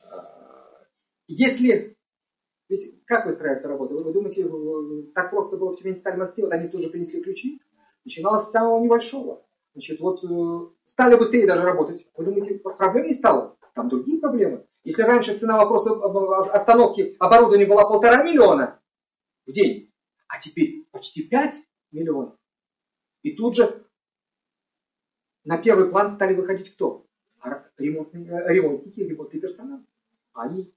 А, если ведь как выстраивается работа? Вы, вы думаете, так просто было в Тюмени стали мосты, вот они тоже принесли ключи? Начиналось с самого небольшого. Значит, вот э, стали быстрее даже работать. Вы думаете, проблем не стало? Там другие проблемы. Если раньше цена вопроса остановки оборудования была полтора миллиона в день, а теперь почти 5 миллионов. И тут же на первый план стали выходить кто? Ремонтные, э, ремонтники, ремонтный персонал. Они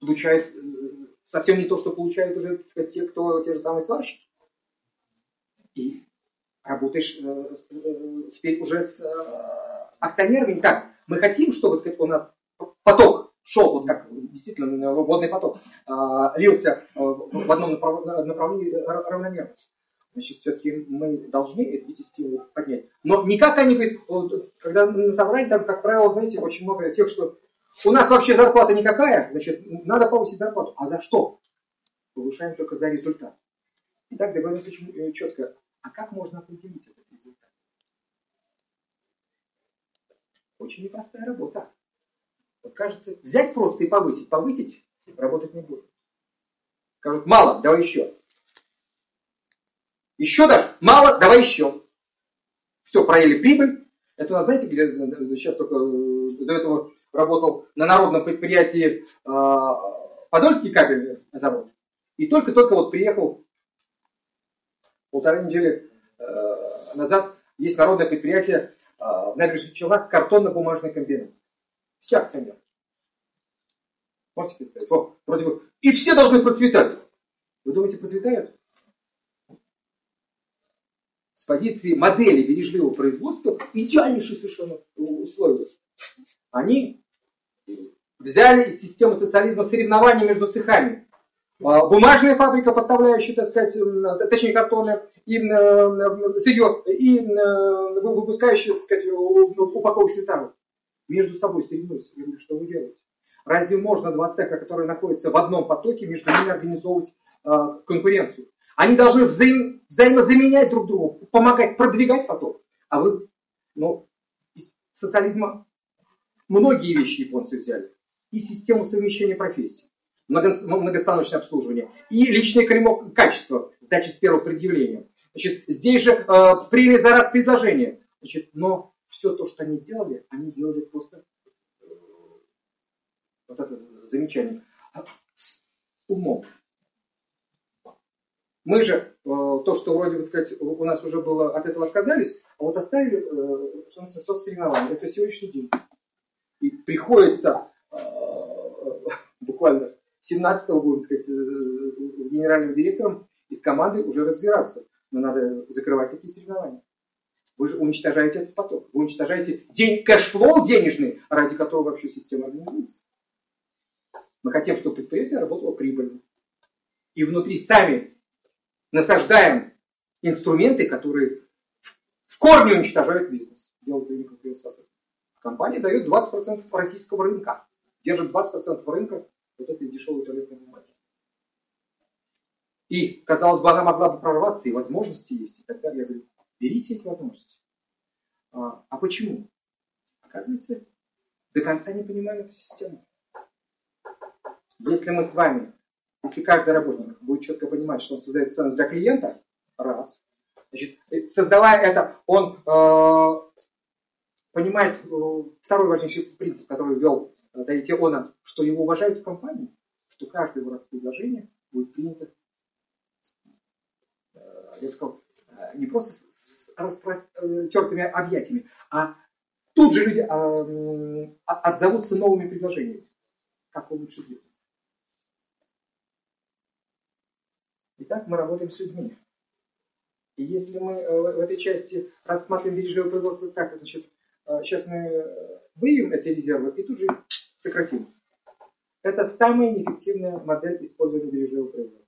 получают э, совсем не то, что получают уже сказать, те, кто те же самые сварщики. И работаешь э, теперь уже с акционерами. Так, мы хотим, чтобы сказать, у нас поток шел, вот как действительно водный поток, лился в одном направлении равномерно. Значит, все-таки мы должны эти стимулы поднять. Но не как они говорят, когда на собрании, там, как правило, знаете, очень много тех, что у нас вообще зарплата никакая, значит, надо повысить зарплату. А за что? Повышаем только за результат. И так договорились очень э, четко. А как можно определить этот результат? Очень непростая работа. Кажется, взять просто и повысить. Повысить работать не будет. Скажут, мало, давай еще. Еще дашь? Мало, давай еще. Все, проели прибыль. Это у нас, знаете, где сейчас только э, до этого работал на народном предприятии э, Подольский кабельный завод. И только-только вот приехал полторы недели э, назад, есть народное предприятие э, в набережных Челнах, картонно-бумажный комбинат. Все акционеры. Можете представить? О, бы. И все должны процветать. Вы думаете, процветают? с позиции модели бережливого производства идеальнейшие совершенно условия. Они взяли из системы социализма соревнования между цехами. А, бумажная фабрика, поставляющая, так сказать, точнее картоны, и сырье, и выпускающая, так сказать, упаковочную тару. Между собой соревнуются. Я говорю, что вы делаете? Разве можно два цеха, которые находятся в одном потоке, между ними организовывать а, конкуренцию? Они должны взаим, взаимозаменять друг другу, помогать, продвигать поток. А вы, ну, из социализма многие вещи японцы взяли. И систему совмещения профессий, много, многостаночное обслуживание, и личное качество, сдачи с первого предъявления. Значит, здесь же э, премия за раз предложения. Значит, но все то, что они делали, они делали просто э, вот это замечание с умом. Мы же э, то, что вроде бы сказать, у нас уже было, от этого отказались, а вот оставили э, что соцсоревнования. Это сегодняшний день. И приходится э, буквально 17-го, будем сказать, с генеральным директором из команды уже разбираться. Но надо закрывать такие соревнования. Вы же уничтожаете этот поток. Вы уничтожаете день cash flow денежный, ради которого вообще система организуется. Мы хотим, чтобы предприятие работало прибыльно. И внутри сами насаждаем инструменты, которые в корне уничтожают бизнес. Делают его неконкурентоспособным. Компания дает 20% российского рынка. Держит 20% рынка вот этой дешевой туалетной бумаги. И, казалось бы, она могла бы прорваться, и возможности есть. И тогда я говорю, берите эти возможности. А, а почему? Оказывается, до конца не понимаем эту систему. Если мы с вами если каждый работник будет четко понимать, что он создает ценность для клиента, раз. Значит, создавая это, он э, понимает э, второй важнейший принцип, который ввел э, Давид Иона, что его уважают в компании, что каждое его предложение будет принято, э, я сказал, не просто распростертыми объятиями, а тут же люди отзовутся новыми предложениями, как улучшить бизнес. Итак, мы работаем с людьми. И если мы в этой части рассматриваем бережливое производство так, значит, сейчас мы выявим эти резервы и тут же сократим. Это самая неэффективная модель использования бережливого производства.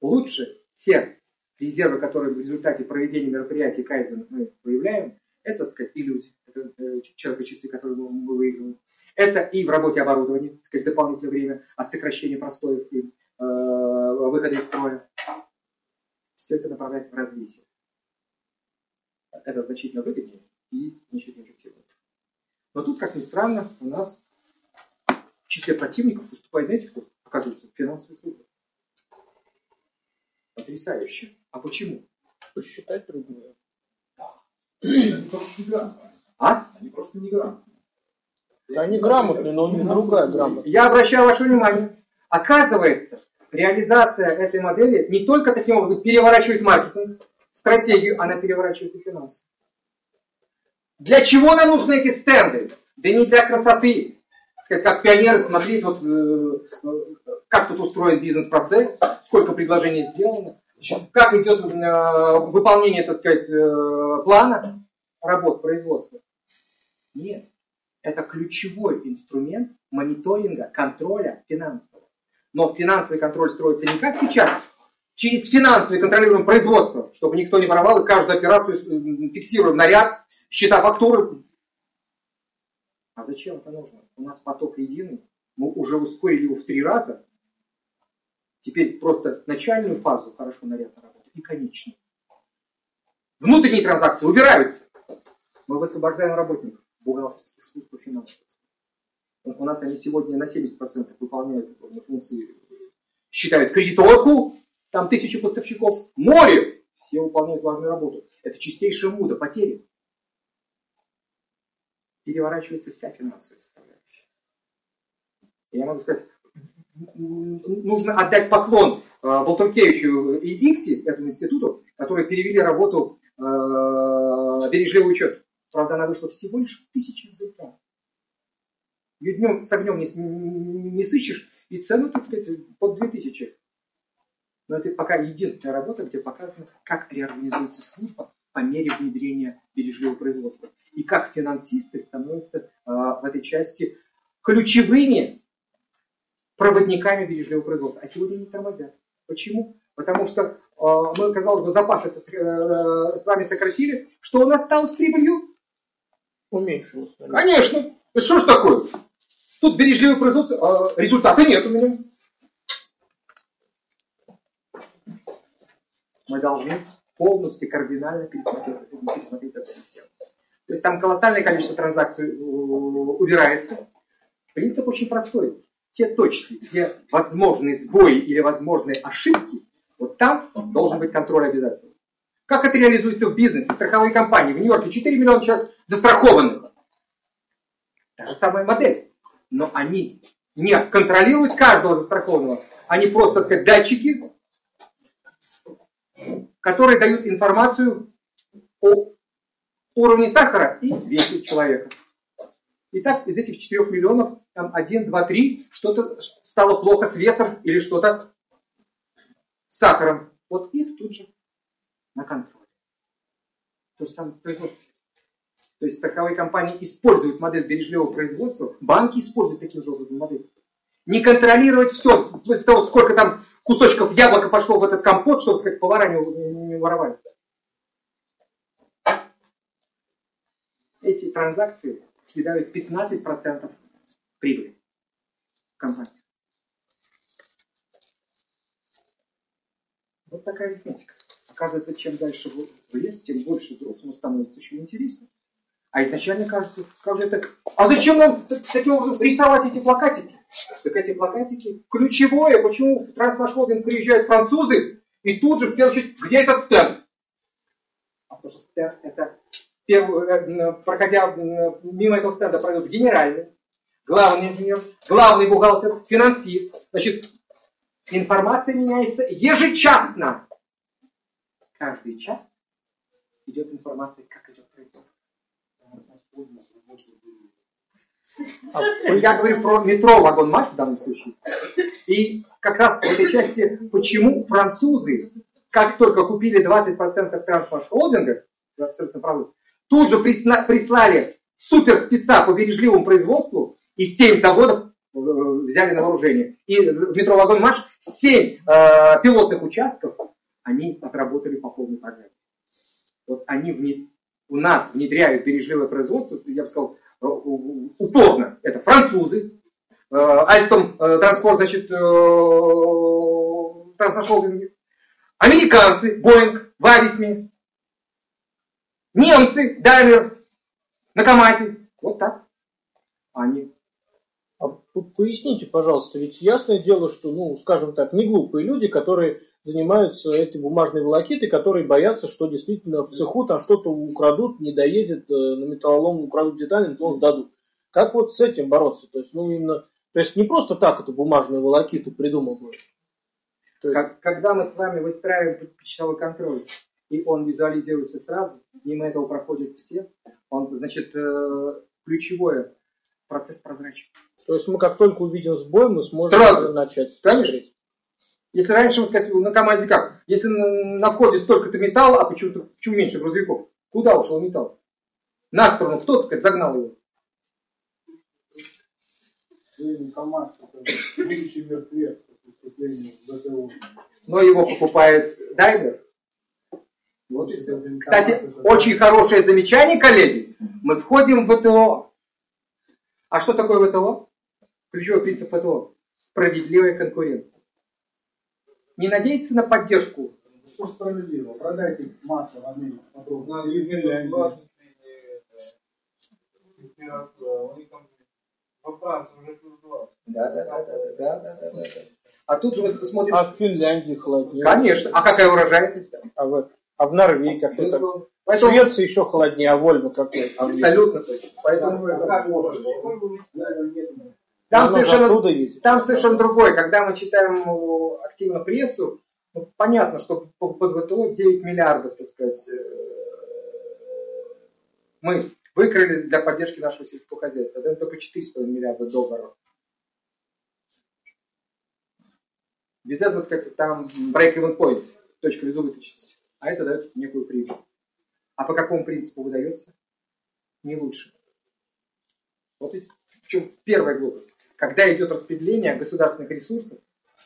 Лучше те резервы, которые в результате проведения мероприятий Кайзен мы выявляем, это, так сказать, иллюзии, это э, человека-часы, которые мы, мы выигрываем. Это и в работе оборудования, так сказать, дополнительное время от сокращения простоев и э, выхода из строя. Все это направляется в развитие. Это значительно выгоднее и значительно эффективнее. Но тут, как ни странно, у нас в числе противников выступает, знаете, кто? Оказывается, финансовый служба. Потрясающе. А почему? Посчитать труднее. Они просто не грамотные. А? Они просто не грамотные. Они грамотные, но не другая грамотная. Я обращаю ваше внимание. Оказывается, реализация этой модели не только таким образом переворачивает маркетинг, стратегию, она переворачивает и финансы. Для чего нам нужны эти стенды? Да не для красоты. Как пионеры смотреть, вот, э, э, как тут устроен бизнес-процесс, сколько предложений сделано, как идет э, выполнение, так сказать, плана работ, производства. Нет. Это ключевой инструмент мониторинга, контроля финансового. Но финансовый контроль строится не как сейчас, через финансовый контролируемое производство, чтобы никто не воровал и каждую операцию фиксируем наряд, счета фактуры. А зачем это нужно? У нас поток единый, мы уже ускорили его в три раза. Теперь просто начальную фазу хорошо нарядно работает и конечную. Внутренние транзакции убираются. Мы высвобождаем работников бухгалтерских служб и финансов. У нас они сегодня на 70% выполняют функции, считают кредиторку, там тысячи поставщиков, море, все выполняют важную работу. Это чистейшая муда, потери переворачивается вся финансовая составляющая. Я могу сказать, нужно отдать поклон э, Болтункевичу и Икси, этому институту, которые перевели работу э, бережливый учет. Правда, она вышла всего лишь в тысячи экземпляров. Ее днем с огнем не, не, сыщешь, и цену, так сказать, под 2000. Но это пока единственная работа, где показано, как реорганизуется служба по мере внедрения бережливого производства. И как финансисты становятся э, в этой части ключевыми проводниками бережливого производства. А сегодня не тормозят. Почему? Потому что э, мы, казалось бы, запас это э, с вами сократили. Что у нас стало с прибылью? Уменьшилось. Конечно. Что ж такое? Тут бережливое производство, э, результата нет у меня. Мы должны полностью кардинально пересмотреть, пересмотреть эту систему. То есть там колоссальное количество транзакций э, убирается. Принцип очень простой. Те точки, где возможны сбои или возможные ошибки, вот там должен быть контроль обязательно. Как это реализуется в бизнесе, в страховой компании? В Нью-Йорке 4 миллиона человек застрахованных. Та же самая модель. Но они не контролируют каждого застрахованного. Они просто, так сказать, датчики, которые дают информацию о уровне сахара и весе человека. Итак, из этих 4 миллионов, там 1, 2, 3, что-то стало плохо с весом или что-то с сахаром. Вот их тут же на контроле. То же самое производство. То есть страховые компании используют модель бережливого производства, банки используют таким же образом модель. Не контролировать все, вплоть того, сколько там кусочков яблока пошло в этот компот, чтобы, сказать, повара не, не воровали. Эти транзакции съедают 15% прибыли компании. Вот такая арифметика. Оказывается, чем дальше в лес, тем больше дров, ему становится еще интереснее. А изначально кажется, как же это... А зачем нам таким образом рисовать эти плакатики? Так эти плакатики ключевое, почему в трансмашхолдинг приезжают французы, и тут же, в первую очередь, где этот стенд? А потому что стенд это э, проходя мимо этого стенда, пройдет генеральный, главный инженер, главный бухгалтер, финансист. Значит, информация меняется ежечасно. Каждый час идет информация, как идет производство. А, я говорю про метро вагон матч в данном случае. И как раз в этой части, почему французы, как только купили 20% трансмаш-холдинга, абсолютно правы, тут же прислали суперспеца по бережливому производству, и 7 заводов э, взяли на вооружение. И в метро вагон Маш 7 э, пилотных участков они отработали по полной программе. Вот они вне, у нас внедряют бережливое производство, я бы сказал, э, упорно. Это французы, э, Альстом э, транспорт, значит, транснашолдинги, американцы, Боинг, Вависми, немцы, Даймер, Накамати. Вот так. Они а поясните, пожалуйста, ведь ясное дело, что, ну, скажем так, не глупые люди, которые занимаются этой бумажной волокитой, которые боятся, что действительно в цеху там что-то украдут, не доедет, э, на металлолом украдут детали, металлолом сдадут. Как вот с этим бороться? То есть, ну, именно, то есть не просто так эту бумажную волокиту придумал бы. есть... Когда мы с вами выстраиваем почтовой контроль, и он визуализируется сразу, мимо этого проходят все, он, значит, э, ключевое, процесс прозрачный. То есть мы как только увидим сбой, мы сможем сразу. начать Конечно. Если раньше, мы сказать, на команде как? Если на входе столько-то металла, а почему-то почему меньше грузовиков? Куда ушел металл? На сторону кто, так сказать, загнал его? Но его покупает дайвер. Вот Кстати, очень хорошее замечание, коллеги. Мы входим в ВТО. А что такое ВТО? Ключевой принцип ВТО. Справедливая конкуренция не надеяться на поддержку. Что справедливо? Продайте масло в Америку. 20. Да, да, да, да, да, да, да, да. А тут же мы смотрим... А в Финляндии холоднее. Конечно. А какая урожайность там? А в, а в Норвегии как это? Ну, Поэтому... В Швеции еще холоднее, а Вольво какой? Абсолютно точно. Поэтому... Там совершенно, там совершенно другое. Когда мы читаем э, активно прессу, ну, понятно, что под ВТО 9 миллиардов, так сказать, э, мы выкрали для поддержки нашего сельского хозяйства. Это только 4,5 миллиарда долларов. Без этого, так сказать, там break-even point, точка безубыточности. А это дает некую прибыль. А по какому принципу выдается? Не лучше. Вот ведь в чем первая глупость когда идет распределение государственных ресурсов,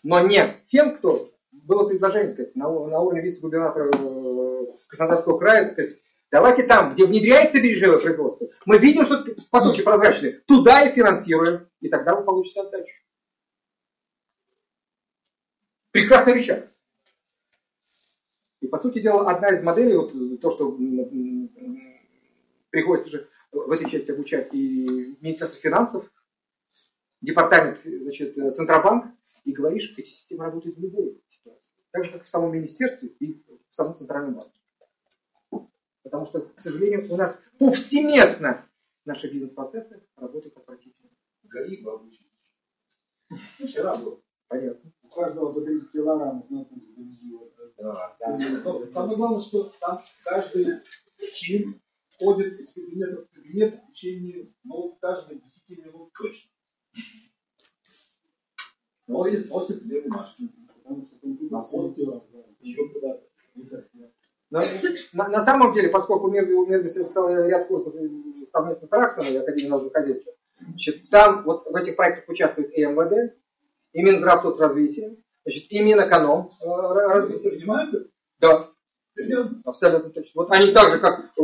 но не тем, кто было предложение, сказать, на, на уровне вице-губернатора э, Краснодарского края, сказать, давайте там, где внедряется бережливое производство, мы видим, что потоки прозрачные, туда и финансируем, и тогда вы получите отдачу. Прекрасный рычаг. И, по сути дела, одна из моделей, вот то, что приходится же в этой части обучать и Министерство финансов, департамент, значит, э, Центробанк, и говоришь, эти системы работают в любой ситуации. Так же, как в самом министерстве и в самом Центральном банке. Потому что, к сожалению, у нас повсеместно наши бизнес-процессы работают отвратительно. Гори обучить. Вчера был. Понятно. У каждого по 30 килограммов Да. да. Самое главное, что там каждый чин ходит из кабинета в кабинет в течение, ну, каждые 10 минут точно. Носит, носит две бумажки. Находки, еще куда-то. Но, на, на самом деле, поскольку у Мирби целый ряд курсов совместно с Раксом и народного хозяйства, значит, там вот в этих проектах участвует и МВД, и Минздравсоцразвитие, значит, и Минэконом э, развитие. Понимаете? Да. Серьезно? Абсолютно точно. Вот они так же, как э,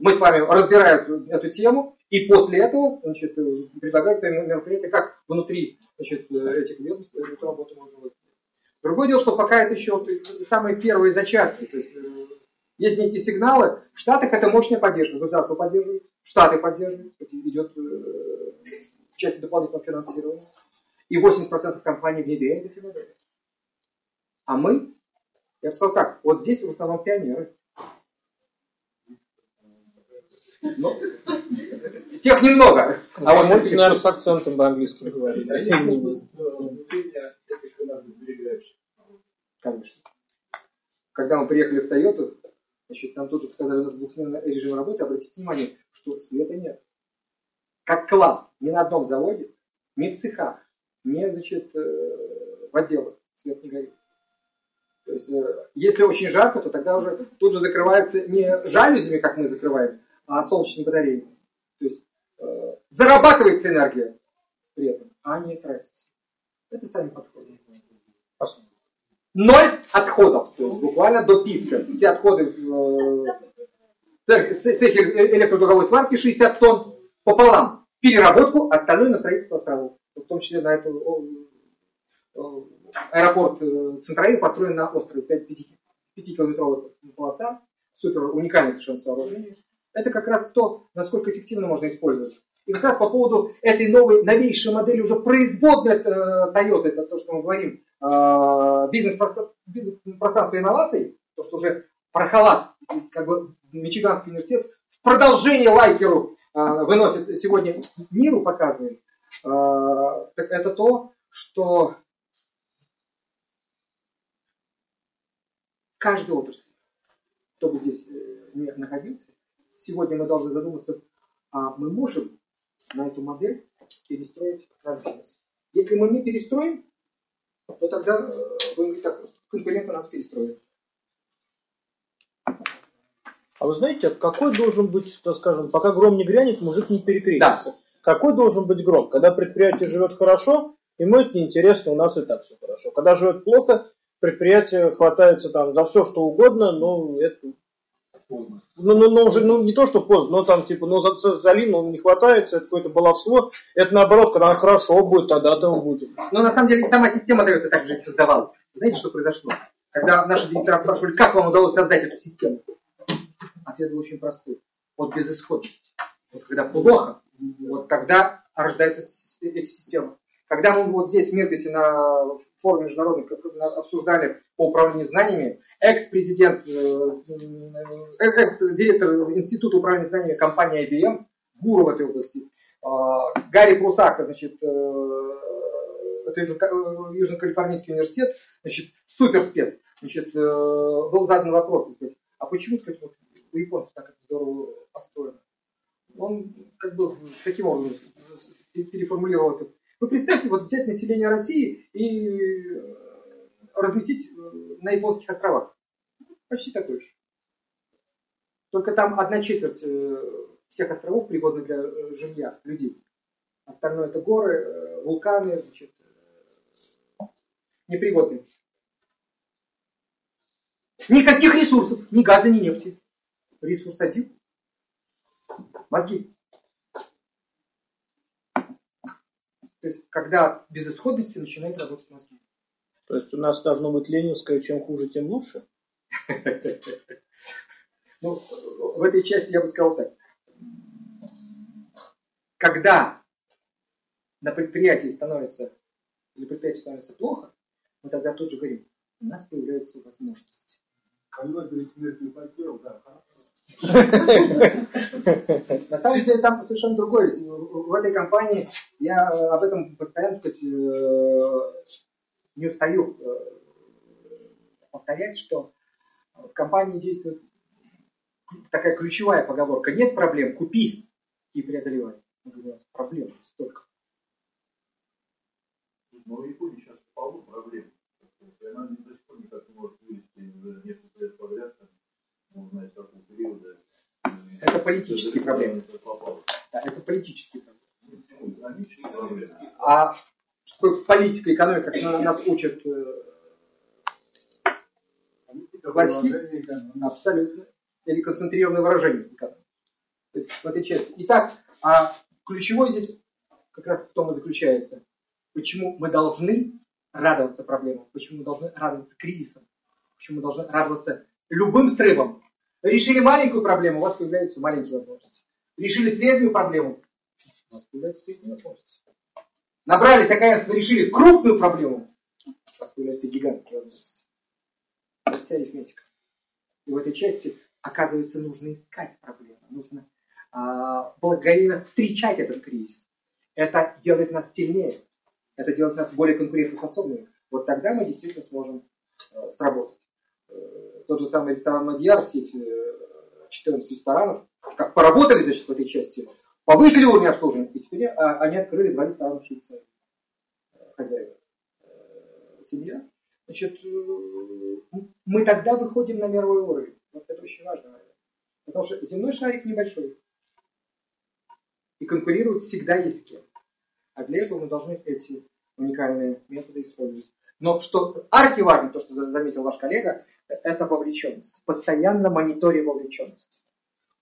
мы с вами разбирают эту тему, и после этого значит, предлагают свои мероприятия, как внутри значит, этих ведомств эту работу можно выполнить. Другое дело, что пока это еще самые первые зачатки, то есть э, есть некие сигналы, в Штатах это мощная поддержка, государство поддерживает, Штаты поддерживают, идет э, в части дополнительного финансирования, и 80% компаний внедряют эти модели. А мы, я бы сказал так, вот здесь в основном пионеры. Ну, тех немного. А вот можете, наверное, с акцентом по-английски говорить. Сберегающих? Конечно. Когда мы приехали в Тойоту, значит, там тут же показали у нас двухсменный режим работы, обратите внимание, что света нет. Как класс, ни на одном заводе, ни в цехах, ни, значит, э, в отделах свет не горит. То есть, э, если очень жарко, то тогда уже тут же закрывается не жалюзями, как мы закрываем, а солнечными батареями. То есть, э, зарабатывается энергия при этом, а не тратится. Это сами подходы. Ноль отходов, то есть буквально до писка. Все отходы в цехе электродуговой сварки 60 тонн пополам. Переработку, остальное на строительство островов. В том числе на эту аэропорт э, Центраил построен на острове 5-километровая полоса, супер уникальное совершенно сооружение. Это как раз то, насколько эффективно можно использовать. И как раз по поводу этой новой, новейшей модели уже производной э, Toyota, это то, что мы говорим, э, бизнес-пространство бизнес инноваций, то, что уже прохолад, как бы Мичиганский университет в продолжение лайкеру выносит сегодня миру, показывает, это то, что каждой отрасли, кто бы здесь э, не находился, сегодня мы должны задуматься, а мы можем на эту модель перестроить наш бизнес. Если мы не перестроим, то тогда будем так, конкуренты нас перестроят. А вы знаете, какой должен быть, так скажем, пока гром не грянет, мужик не перекрестится? Да. Какой должен быть гром? Когда предприятие живет хорошо, ему это неинтересно, у нас и так все хорошо. Когда живет плохо, предприятие хватается там за все, что угодно, но это поздно. Ну, ну, ну, уже, ну, не то, что поздно, но там, типа, ну, за, за Лину не хватается, это какое-то баловство. Это наоборот, когда хорошо будет, тогда там будет. Но на самом деле сама система Toyota так же создавалась. Знаете, что произошло? Когда наши директора спрашивали, как вам удалось создать эту систему? Ответ был очень простой. Вот безысходность. Вот когда плохо, вот тогда рождаются эти системы. Когда мы вот здесь в Мирбисе на форуме международных обсуждали по управлению знаниями, экс-президент, э, э, экс-директор Института управления знаниями компании IBM, гуру в этой области, а, Гарри Прусака, значит, э, это Южно-Калифорнийский университет, значит, суперспец, значит, был задан вопрос, сказать, а почему, сказать, вот у японцев так это здорово построено? Он как бы таким образом переформулировал это вы представьте, вот взять население России и э, разместить э, на японских островах. Почти такой же. Только там одна четверть э, всех островов пригодны для жилья людей. Остальное это горы, вулканы, значит, непригодные. Никаких ресурсов, ни газа, ни нефти. Ресурс один. Мозги. То есть, когда безысходности начинает работать мозги. То есть у нас должно быть ленинское, чем хуже, тем лучше? Ну, в этой части я бы сказал так. Когда на предприятии становится, или предприятие становится плохо, мы тогда тут же говорим, у нас появляется возможность. Когда перед смертью потерял, да, хорошо. На самом деле там совершенно другое. В этой компании я об этом постоянно, сказать, э, не устаю э, повторять, что в компании действует такая ключевая поговорка. Нет проблем, купи и преодолевай. Мы говорим, проблем столько. Но в Японии сейчас полно проблем. Она до сих пор никак не может вывести несколько лет подряд ну, это политические проблемы. Да, это политические проблемы. А что политика, экономика, как нас учат э, власти, абсолютно. Или концентрированное выражение То есть в этой части. Итак, а ключевой здесь как раз в том и заключается, почему мы должны радоваться проблемам, почему мы должны радоваться кризисам, почему мы должны радоваться любым срывом. Решили маленькую проблему, у вас появляются маленькие возможности. Решили среднюю проблему, у вас появляются средние возможности. Набрали такая, решили крупную проблему, у вас появляются гигантские возможности. Вся арифметика. И в этой части, оказывается, нужно искать проблему, нужно а, благоговейно встречать этот кризис. Это делает нас сильнее. Это делает нас более конкурентоспособными. Вот тогда мы действительно сможем э, сработать. Тот же самый ресторан Мадьяр, сеть э, 14 ресторанов, как поработали, значит, в этой части, повысили уровень обслуживания, и теперь а, они открыли два ресторана в Швейцарии. Э, хозяева. Э, семья. Значит, мы тогда выходим на мировой уровень. Вот это очень важно, наверное. Потому что земной шарик небольшой. И конкурировать всегда есть с кем. А для этого мы должны эти уникальные методы использовать. Но что арки важно, то, что заметил ваш коллега, это вовлеченность. Постоянно мониторим вовлеченность.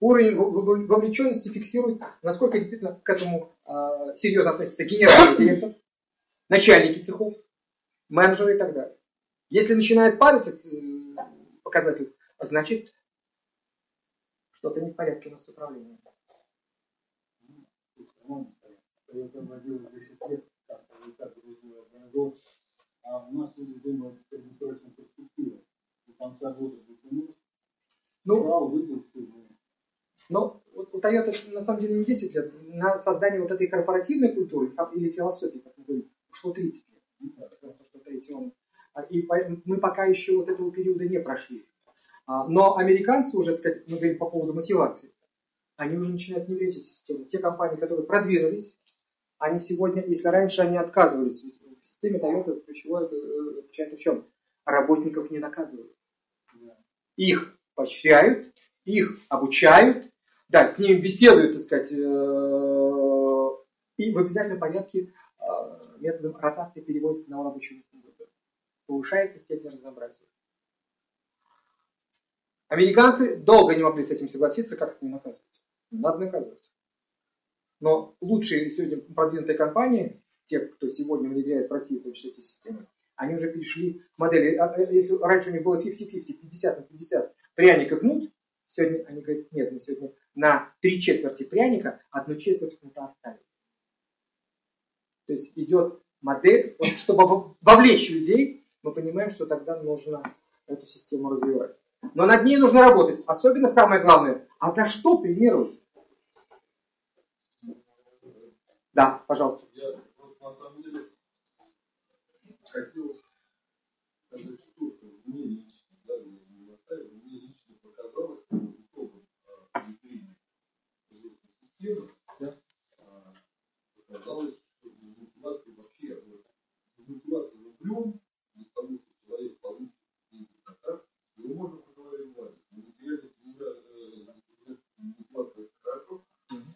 Уровень вовлеченности фиксирует, насколько действительно к этому э, серьезно относится генеральный директор, начальники цехов, менеджеры и так далее. Если начинает падать э, показатель, значит что-то не в порядке у нас с управлением. Я проводил 10 лет, как результат другой организован, а у нас люди думают о среднесрочной перспективе. Конца года Ну, брал, все, вот у Toyota на самом деле не 10 лет. На создание вот этой корпоративной культуры или философии, как мы говорим, ушло 30 лет. Ну, как раз то, что третий он. А, И мы пока еще вот этого периода не прошли. А, Но американцы уже, так сказать, мы говорим по поводу мотивации, они уже начинают внедрять эти системы. Те компании, которые продвинулись, они сегодня, если раньше они отказывались, в системе Toyota ключевая э, часть в чем? Работников не наказывают. Их поощряют, их обучают, да, с ними беседуют, так сказать, э, и в обязательном порядке э, методом ротации переводится на рабочее место. Повышается степень разнообразия. Американцы долго не могли с этим согласиться, как с ним наказывать. Надо наказывать. Но лучшие сегодня продвинутые компании, те, кто сегодня внедряет в России в эти системы, они уже перешли к модели, а, э, если раньше у них было 50-50, 50 на 50, пряник и кнут, сегодня они говорят, нет, мы сегодня на три четверти пряника, одну четверть кнута оставим. То есть идет модель, вот, чтобы во- вовлечь людей, мы понимаем, что тогда нужно эту систему развивать. Но над ней нужно работать. Особенно самое главное, а за что премировать? Да, пожалуйста просто на самом деле хотел сказать, что мне лично, да, я не настаиваю, мне лично показалось, что итогом а, внедрения системы, Да. а, показалось, что дезмотивация вообще, дезмотивация рублем, без того, что человек получит деньги на так, его можно проговорить. Материальность мотивация это хорошо,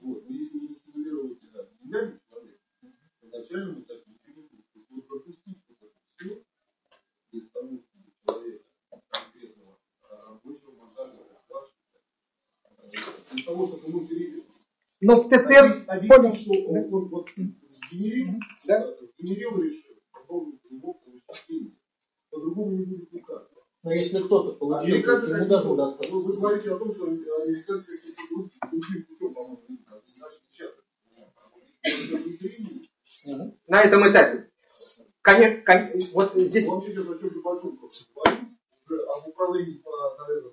вот, но если не стимулировать деньгами человека, изначально мы так ничего не будет. То есть вот запустить вот это все без того, чтобы человека конкретного а, рабочего мандата, как ваш, э, для того, Но в ТТР объяснить, что он, он вот сгенерил, Да. сгенерил решил, потом получить деньги. По-другому не будет никак. Но если кто-то получил, то ему даже достаточно. Вы, вы говорите о том, что американцы какие-то группы другим путем, по-моему, а значит сейчас. На этом этапе. Конечно, кон- вот здесь Он сейчас о чем-то большом просто говорит, уже об управлении по, наверное,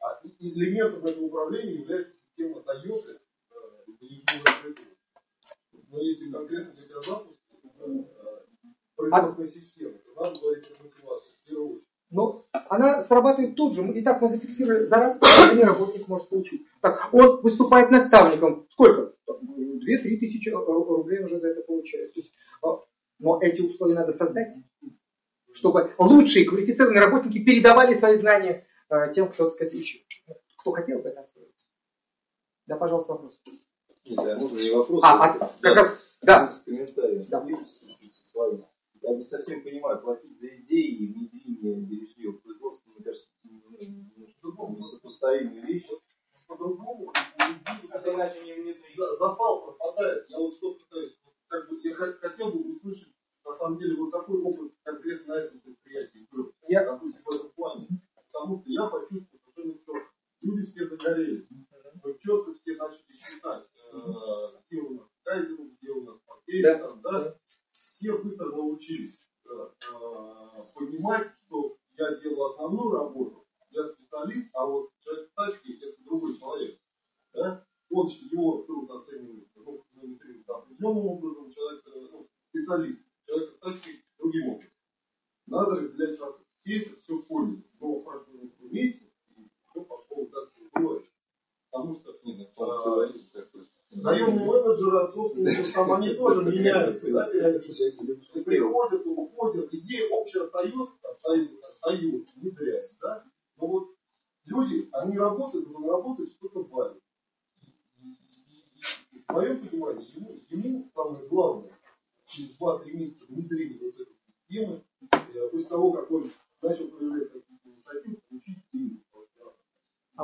а элементом этого управления является система Toyota, э. Но если конкретно о запуске э, производственной системы, то надо говорить о мотивации, в первую очередь. Но она срабатывает тут же. Мы- И так мы зафиксировали за раз, сколько работник может получить. Так, он выступает наставником. Сколько? Две-три тысячи ру- рублей уже за это получает. То есть, а, но эти условия надо создать, чтобы лучшие квалифицированные работники передавали свои знания э, тем, кто, так сказать, ищет. кто хотел бы это освоить. Да, пожалуйста, вопрос. Нет, а можно не вопрос, А, а как раз, да. с комментарием. Да. Я не совсем понимаю, платить за идеи и внедрение бережливого производства, мне кажется, не сопоставимые вещи. По-другому, это иначе не. За- Запал пропадает. Я вот что пытаюсь, вот как бы, я хот- хотел бы услышать, на самом деле, вот такой опыт конкретно на этом предприятии был. Я- Допустим, в этом плане. Потому что я почувствовал совершенно, что люди все загорелись. Мы четко все начали считать, э, где у нас кайзеры, где у нас пакеты, Да. там, да. Все быстро научились э, э, понимать, что я делаю основную работу, Человек специалист, а вот человек в тачке это другой человек. Да? Он его труд оценивается, ну, мы оценивается определенным образом, человек, э, ну, специалист, человек в тачке другим образом. Надо разделять процесс. Все это все поняли до прошлого месяца, и все пошло как другое. Потому что нет, а, наемные менеджеры от собственников там они тоже меняются, да, периодически. Приходят, уходят, идеи общая остаются, остаются, остаются, внедряются, да. Но вот люди, они работают, но работают что-то валят. В моем понимании, ему, ему самое главное, через 2-3 месяца внедрения вот этой системы, э, после того, как он начал проявлять какую-то инициативу, получить деньги.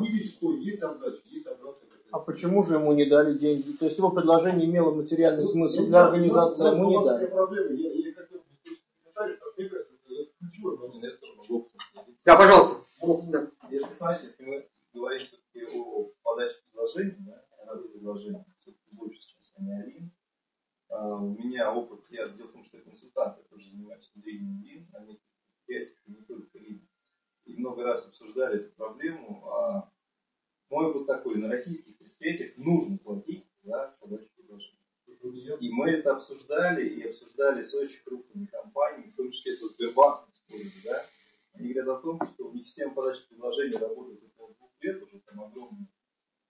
Видеть, что есть отдача, есть обратная А почему же ему не дали деньги? То есть его предложение имело материальный смысл для организации, а ему не дали. проблема. Я, я хотел бы услышать комментарий, что мне кажется, это ключевой момент. Да, пожалуйста. Да. Если, смотрите, если мы говорим все-таки о подаче предложений, да, о предложений, все-таки больше сейчас, а не один, а, у меня опыт, я дело в том, что я консультант, я тоже занимаюсь внедрением ЛИН, на неких предприятиях, и не только ЛИН. И много раз обсуждали эту проблему. А мой опыт такой, на российских предприятиях нужно платить за подачу предложений. И мы это обсуждали, и обсуждали с очень крупными компаниями, в том числе со Сбербанком, да, они говорят о том, что у них система подачи предложений работает около двух лет, уже там огромный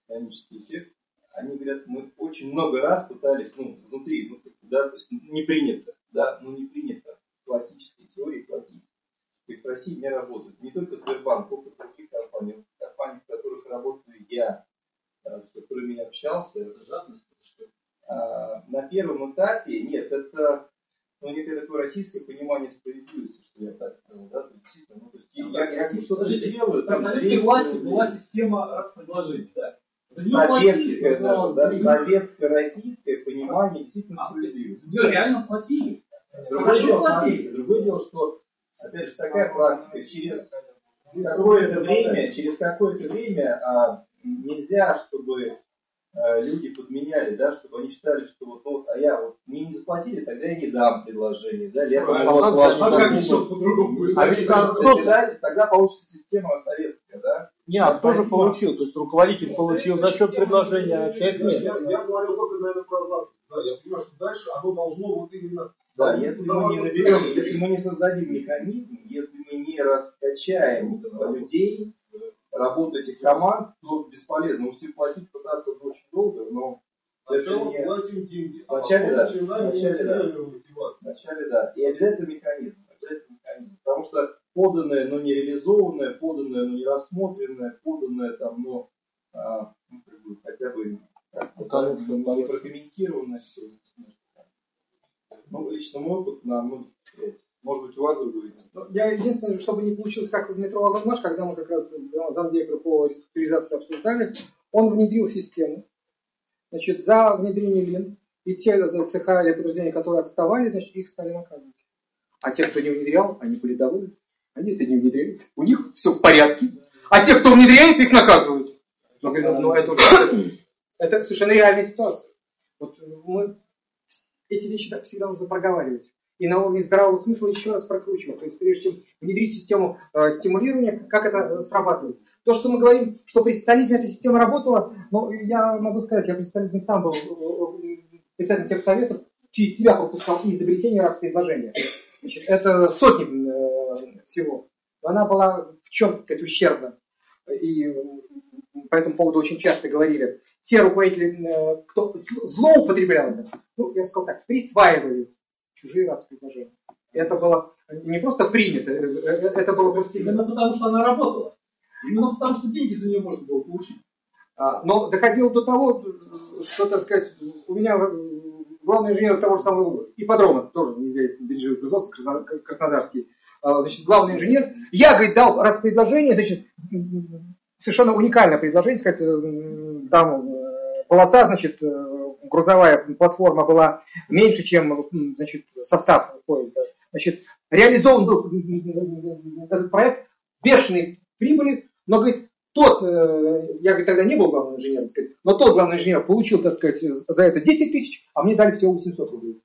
динамический эффект. Они говорят, мы очень много раз пытались, ну, внутри, ну, да, то есть не принято, да, ну не принято в классической теории платить. И в России не работает. Не только Сбербанк, опыт других компаний, компаний, в которых работаю я, с которыми я общался, это жадность, что а, на первом этапе, нет, это ну, некое такое российское понимание справедливости, что я так сказал, да, то есть, действительно, ну, то есть, я, я что-то делаю, При советской власти была система предложений, да? За нее да, советское, российское понимание действительно А, справедливости. нее реально платили. Другое дело, платили. смотрите, другое дело, что, опять же, такая практика, через какое-то время, через какое-то время а, нельзя, чтобы а, люди подменяли, да, чтобы они считали, что вот, ну, вот, а я вот мне не заплатили, тогда я не дам предложение, да, или я оплачу. А будет? А ведь тогда, тогда получится система советская, да? Не, а кто же получил? То есть руководитель получил за счет предложения, а человек нет. Я, я говорил только, наверное, про запись. Да, я понимаю, что дальше оно должно вот именно... Да, если мы не наберем, если мы не создадим механизм, если мы не раскачаем людей, работу этих команд, то бесполезно. Уж платить пытаться очень долго, но Сначала не... платим деньги, а Вначале да, начинаем вначале да. Вначале да. И обязательно механизм. Обязательно механизм. Потому что поданное, но не реализованное, поданное, но не рассмотренное, поданное там, но а, ну, как бы, хотя бы Потому что не там- прокомментированное все. Ну, лично мой опыт на многих. Может быть, у вас другой. Ну, Я единственное, чтобы не получилось как в метро Аланмаш, когда мы как раз замдиректора по реструктуризации обсуждали, он внедрил систему. Значит, за внедрение ЛИН и те цеха или подразделения, которые отставали, значит, их стали наказывать. А те, кто не внедрял, они были довольны. Они это не внедряют. У них все в порядке. А те, кто внедряет, их наказывают. Ну, говорю, ну, это, уже- это совершенно реальная ситуация. Вот мы эти вещи так всегда нужно проговаривать. И на уровне здравого смысла еще раз прокручивать. То есть прежде чем внедрить систему э, стимулирования, как это э, срабатывает. То, что мы говорим, что при социализме эта система работала, но я могу сказать, я при социализме сам был э, э, председателем техсоветов, через себя пропускал и изобретение раз предложения. Значит, это сотни всего. Но она была в чем, так сказать, ущербна. И э, по этому поводу очень часто говорили. Те руководители, э, кто зл- злоупотреблял это, ну, я бы сказал так, присваивали чужие раз предложения. Это было не просто принято, э, э, это было Именно повсеместно. потому, что она работала. Именно потому, что деньги за нее можно было получить. А, Но доходило до того, что, так сказать, у меня э, главный инженер того же самого ипподрома, тоже не бережливое производство, Красно- краснодарский, значит, главный инженер. Я, говорит, дал раз предложение, значит, совершенно уникальное предложение, сказать, м, там э, полоса, значит, э, грузовая платформа была меньше, чем значит, состав поезда. Значит, реализован был этот проект бешеной прибыли, но, говорит, тот, э, я говорит, тогда не был главным инженером, сказать, но тот главный инженер получил, так сказать, за это 10 тысяч, а мне дали всего 800 рублей.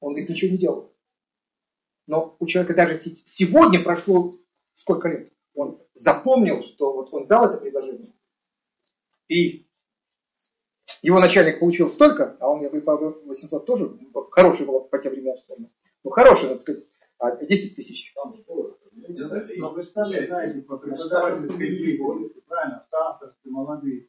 Он, говорит, ничего не делал. Но у человека даже се- сегодня прошло сколько лет, он запомнил, что вот он дал это предложение, и его начальник получил столько, а он мне по 800 тоже, ну, хороший был по тем временам, ну хороший, надо сказать, а 10 тысяч. Но вы сами знаете, по преподавательской деятельности, правильно, в авторстве молодые,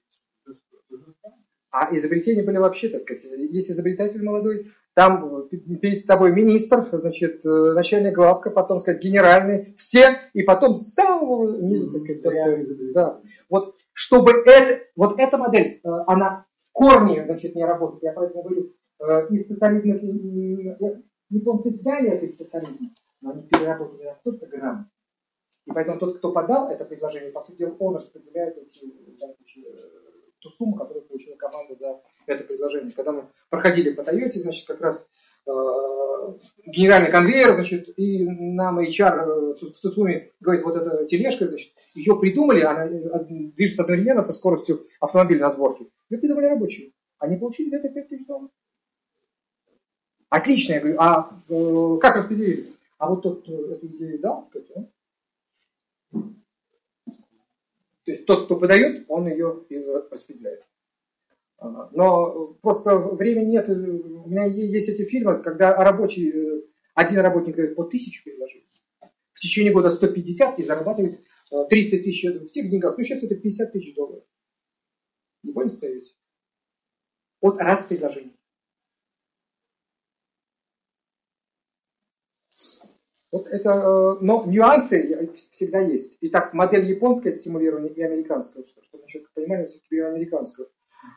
А изобретения были вообще, так сказать, есть изобретатель молодой, там перед тобой министр, значит, э, начальник главка, потом, сказать, генеральный, все, и потом самого, так сказать, да. Вот, чтобы это, вот эта модель, э, она в корне, значит, не работает. Я поэтому говорю, э, из социализма, японцы взяли это из социализма, но они переработали настолько грамм. И поэтому тот, кто подал это предложение, по сути дела, он распределяет эти, ту сумму, которую получила команда за это предложение. Когда мы проходили по Тойоте, значит, как раз э, генеральный конвейер, значит, и нам HR э, в Цуцуми говорит, вот эта тележка, значит, ее придумали, она э, движется одновременно со скоростью автомобиля на сборке. Ее придумали рабочие. Они получили за это 5 тысяч долларов. Отлично, я говорю, а э, как распределили? А вот тот, кто эту идею дал, сказать, он то есть тот, кто подает, он ее распределяет. Но просто времени нет. У меня есть эти фильмы, когда рабочий, э, один работник говорит по тысячу предложений. В течение года 150 и зарабатывает 30 э, тысяч в тех деньгах. Ну, сейчас это 50 тысяч долларов. Не понял, ставите? От раз предложений. Вот это, э, но нюансы всегда есть. Итак, модель японская стимулирования и американская. Что, что насчет понимания все-таки американскую.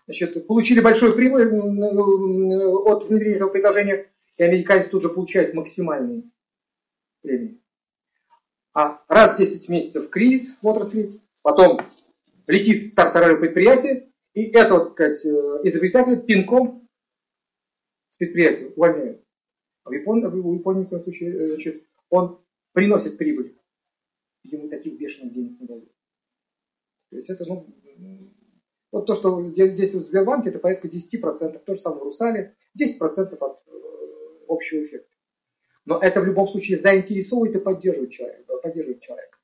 Значит, получили большую прибыль от внедрения этого предложения, и американцы тут же получают максимальные премии. А раз в 10 месяцев кризис в отрасли, потом летит стартовое предприятие, и это, так сказать, э, изобретатель пинком с предприятия увольняют. А в Японии, в Японии в этом случае, э, значит, он приносит прибыль. Ему таких бешеных денег не дают. То есть это, ну, вот то, что действует в Сбербанке, это порядка 10%, то же самое в Русале, 10% от э, общего эффекта. Но это в любом случае заинтересовывает и поддерживает человека. Поддерживает человека.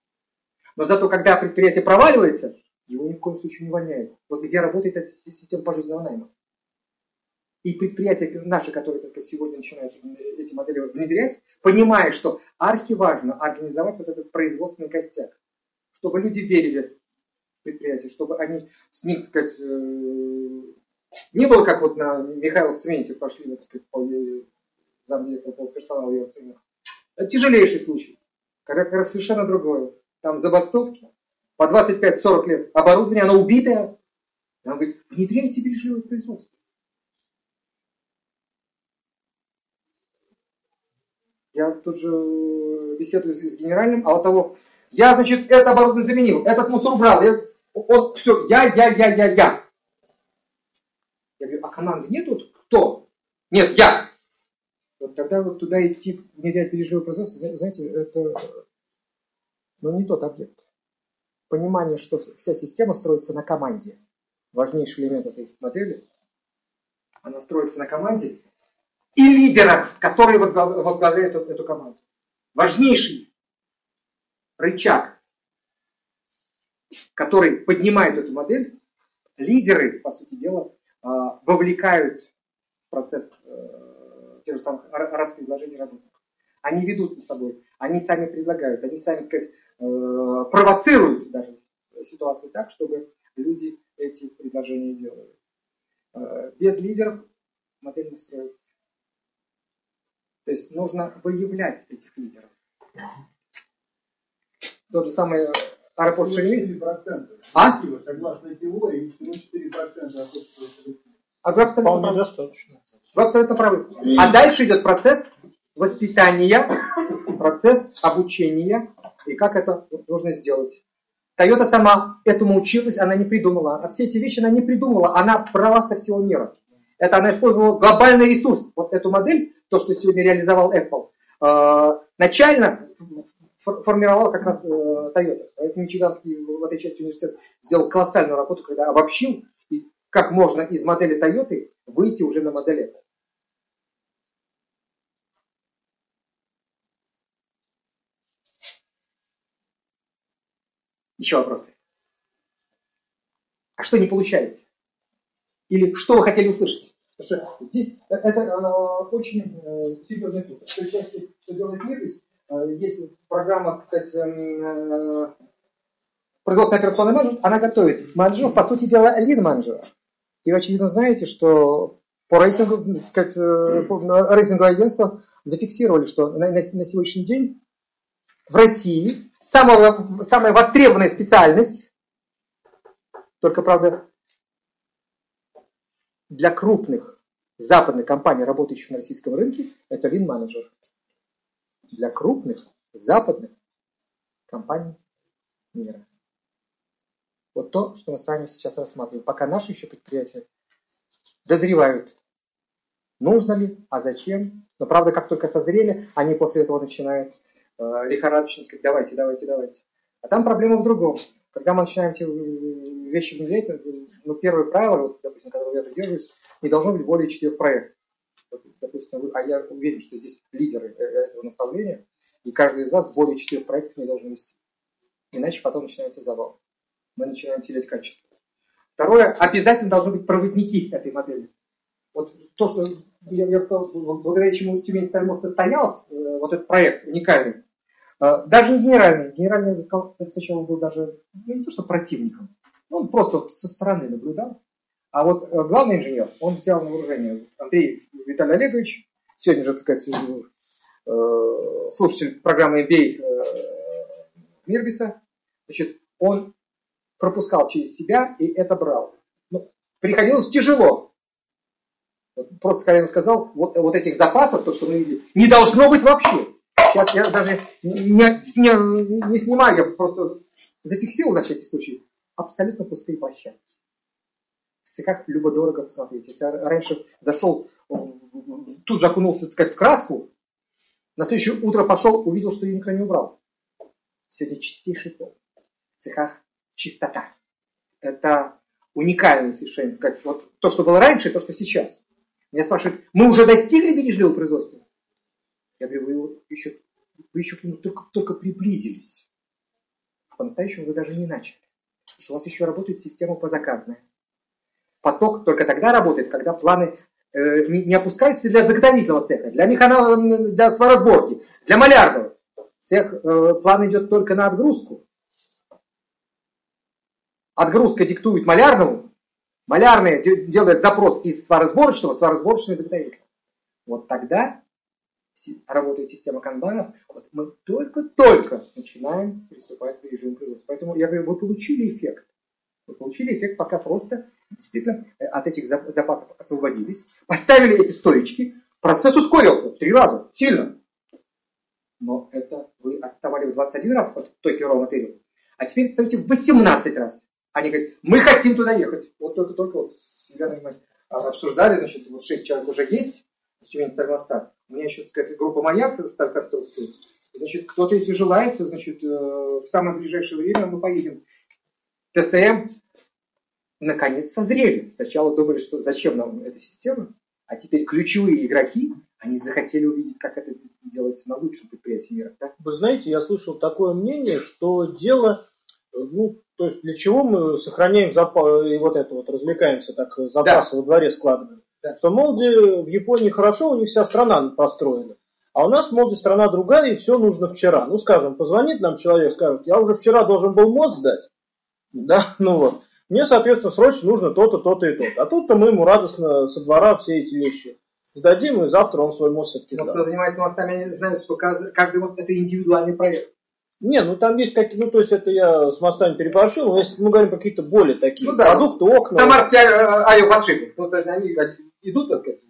Но зато, когда предприятие проваливается, его ни в коем случае не увольняют. Вот где работает эта система пожизненного найма. И предприятия наши, которые, так сказать, сегодня начинают эти модели внедрять, понимая, что архиважно организовать вот этот производственный костяк, чтобы люди верили предприятий, чтобы они с них, так сказать, э, не было как вот на Михаила Цементе пошли, так сказать, по замдиректора по персоналу тяжелейший случай. Когда как раз совершенно другое. Там забастовки, по 25-40 лет оборудование, оно убитое. И он говорит, внедряйте бережливое производство. Я тут же беседую с генеральным, а вот того, я, значит, это оборудование заменил, этот мусор убрал, я, он, все, я, я, я, я, я. Я говорю, а команды нет тут? Кто? Нет, я. Вот тогда вот туда идти, внедрять переживое производство, знаете, это ну, не тот объект. Понимание, что вся система строится на команде. Важнейший элемент этой модели. Она строится на команде и лидера, который возглавляет эту команду. Важнейший рычаг который поднимает эту модель, лидеры, по сути дела, а, вовлекают в процесс э, тех же самых распредложений работников. Они ведут за собой, они сами предлагают, они сами, так сказать, э, провоцируют даже ситуацию так, чтобы люди эти предложения делали. Э, без лидеров модель не строится. То есть нужно выявлять этих лидеров. Тот же самый аэропорт Шереметьево. 4%. А? Согласно теории, всего 4% А вы абсолютно Вполне достаточно. Вы абсолютно правы. А дальше идет процесс воспитания, процесс обучения и как это нужно сделать. Тойота сама этому училась, она не придумала. А все эти вещи она не придумала, она брала со всего мира. Это она использовала глобальный ресурс. Вот эту модель, то, что сегодня реализовал Apple, э, начально формировал как раз э, Toyota. Поэтому Мичиганский в этой части университет сделал колоссальную работу, когда обобщил, как можно из модели Toyota выйти уже на модель Apple. Еще вопросы? А что не получается? Или что вы хотели услышать? Потому что здесь э, это э, очень э, серьезный труд. Что делает Мирбис, Э, есть программа, так сказать, э, производственный операционный менеджмент, она готовит менеджеров, по сути дела, лид менеджера. И вы, очевидно, знаете, что по рейтингу, так сказать, э, рейтинговое агентство зафиксировали, что на, на, на сегодняшний день в России самая, самая востребованная специальность, только, правда, для крупных западных компаний, работающих на российском рынке, это лин-менеджер. Для крупных западных компаний мира. Вот то, что мы с вами сейчас рассматриваем. Пока наши еще предприятия дозревают. Нужно ли, а зачем? Но правда, как только созрели, они после этого начинают э, лихорадочно сказать, давайте, давайте, давайте. А там проблема в другом. Когда мы начинаем эти э, вещи внедрять, э, ну, первое правило, вот, допустим, которого я придерживаюсь, не должно быть более четырех проектов. Допустим, а я уверен, что здесь лидеры э, этого направления, и каждый из вас более четырех проектов не должен вести. Иначе потом начинается завал мы начинаем терять качество. Второе, обязательно должны быть проводники этой модели. Вот то, что я, я сказал, благодаря чему Тюмень Стальмост состоялся, э, вот этот проект уникальный, э, даже не генеральный, генеральный, я бы сказал, сначала был даже, ну не то что противником, он просто со стороны наблюдал. А вот э, главный инженер, он взял на вооружение Андрей Виталий Олегович, сегодня же, так сказать, слушатель программы MBA Мирбиса, значит, он пропускал через себя и это брал. Ну, приходилось тяжело. Просто когда я ему сказал, вот, вот этих запасов, то, что мы видели, не должно быть вообще. Сейчас я даже не, не, не снимаю, я просто зафиксировал на всякий случай. Абсолютно пустые площадки. Как любо-дорого посмотреть. Если раньше зашел, тут же окунулся, так сказать, в краску, на следующее утро пошел, увидел, что я никто не убрал. Сегодня чистейший пол. В цехах чистота. Это уникальный совершенно, сказать, вот то, что было раньше, то, что сейчас. Меня спрашивают, мы уже достигли бережливого производства? Я говорю, вы еще, вы еще к нему только, только приблизились. По-настоящему вы даже не начали. Потому что у вас еще работает система позаказная. Поток только тогда работает, когда планы э, не, опускаются для заготовительного цеха, для механа, для сваросборки, для малярного. Цех, э, план идет только на отгрузку. Отгрузка диктует малярному, малярный делает запрос из сваросборочного, сваросборочный заготовитель. Вот тогда работает система канбанов, вот мы только-только начинаем приступать к режиму производства. Поэтому я говорю, вы получили эффект. Вы получили эффект, пока просто действительно э, от этих запасов освободились, поставили эти стоечки, процесс ускорился в три раза, сильно. Но это вы отставали в 21 раз от первого материала, а теперь отстаете в 18 раз. Они говорят, мы хотим туда ехать. Вот только-только вот с Еленой обсуждали, значит, вот шесть человек уже есть, с Тюмень Стальмоста. У меня еще, так сказать, группа «Маяк» стальконструкции. Значит, кто-то, если желает, значит, э, в самое ближайшее время мы поедем. ТСМ наконец созрели. Сначала думали, что зачем нам эта система, а теперь ключевые игроки, они захотели увидеть, как это делается на лучшем предприятии мира. Да? Вы знаете, я слышал такое мнение, что дело ну, то есть для чего мы сохраняем запас и вот это вот развлекаемся так запасы да. во дворе складываем? Да. Что, мол, в Японии хорошо, у них вся страна построена. А у нас, мол, страна другая, и все нужно вчера. Ну, скажем, позвонит нам человек, скажет, я уже вчера должен был мост сдать. Да, ну вот. Мне, соответственно, срочно нужно то-то, то-то и то-то. А тут-то мы ему радостно со двора все эти вещи сдадим, и завтра он свой мост все-таки сдаст. кто занимается мостами, они знают, что каждый мост это индивидуальный проект. Не, ну там есть какие, ну то есть это я с мостами переборщил, но если мы говорим какие-то более такие ну, да. продукты, окна. Самарские авиаподшипники, ну то есть они идут, так сказать,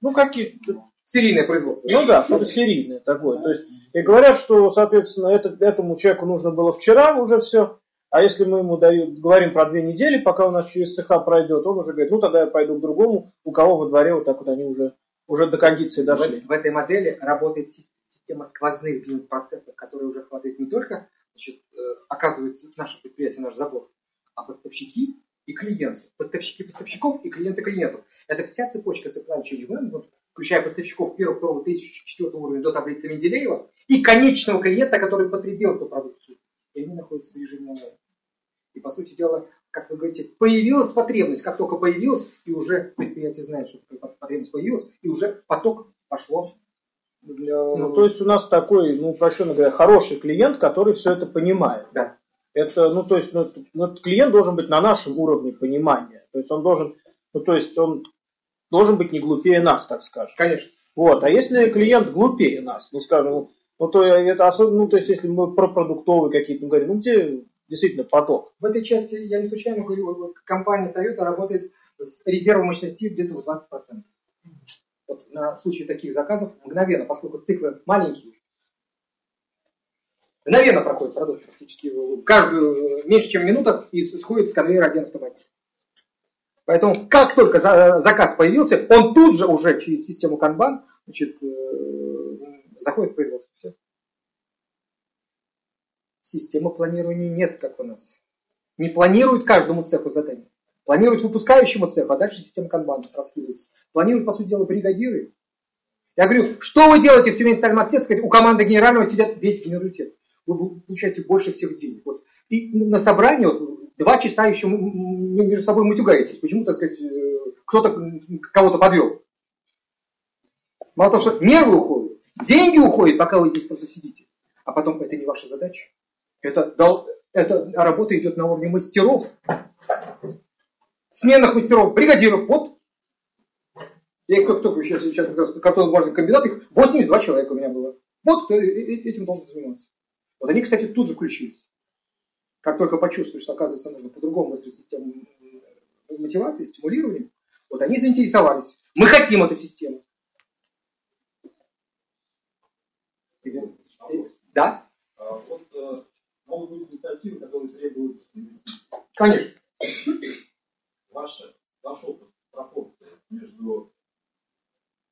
ну какие-то серийное производство. Ну да, что-то серийное такое. То есть и говорят, что, соответственно, это, этому человеку нужно было вчера уже все, а если мы ему дают, говорим про две недели, пока у нас через цеха пройдет, он уже говорит, ну тогда я пойду к другому, у кого во дворе вот так вот они уже, уже до кондиции дошли. В, в этой модели работает система сквозных бизнес-процессов, которые уже хватает не только, значит, э, оказывается, наше предприятие, наш забор, а поставщики и клиенты. Поставщики поставщиков и клиенты клиентов. Это вся цепочка supply chain management, включая поставщиков первого, второго, третьего, четвертого уровня до таблицы Менделеева и конечного клиента, который потребил эту продукцию. И они находятся в режиме онлайн. И, по сути дела, как вы говорите, появилась потребность, как только появилась, и уже предприятие знает, что потребность появилась, и уже поток пошло для... Ну, то есть у нас такой, ну, упрощенно говоря, хороший клиент, который все это понимает. Да. Это, ну, то есть, ну, ну, клиент должен быть на нашем уровне понимания. То есть он должен Ну, то есть он должен быть не глупее нас, так скажем. Конечно. Вот. А если клиент глупее нас, ну, скажем, ну, то это особенно, ну, то есть если мы про продуктовые какие-то, ну, говорим, ну, где действительно поток? В этой части, я не случайно говорю, компания Toyota работает с резервом мощности где-то в 20%. Вот на случай таких заказов мгновенно, поскольку циклы маленькие, мгновенно проходит продукт практически каждую меньше чем минута и исходит с конвейера один автоматически. Поэтому как только заказ появился, он тут же уже через систему Kanban значит, э, заходит в производство. Системы планирования нет, как у нас. Не планируют каждому цеху задание. Планируют выпускающему цеху, а дальше система Kanban раскидывается. Планируют, по сути дела, бригадиры. Я говорю, что вы делаете в Тюмени Стальмастет? У команды генерального сидят весь генералитет. Вы получаете больше всех денег. Вот. И на собрании вот, два часа еще между собой мутюгаетесь. Почему, так сказать, э, кто-то кого-то подвел. Мало того, что нервы уходят, деньги уходят, пока вы здесь просто сидите. А потом это не ваша задача. Это, это работа идет на уровне мастеров. Сменных мастеров, бригадиров. Вот. Я как только сейчас, сейчас как раз картонно-бумажный комбинат, их 82 человека у меня было. Вот кто этим должен заниматься. Вот они, кстати, тут же включились. Как только почувствуют, что, оказывается, нужно по-другому выстроить систему мотивации, стимулирования, вот они заинтересовались. Мы хотим эту систему. Да? Могут быть инициативы, которые требуют инвестиций. Конечно. Ваша, ваш опыт, пропорция между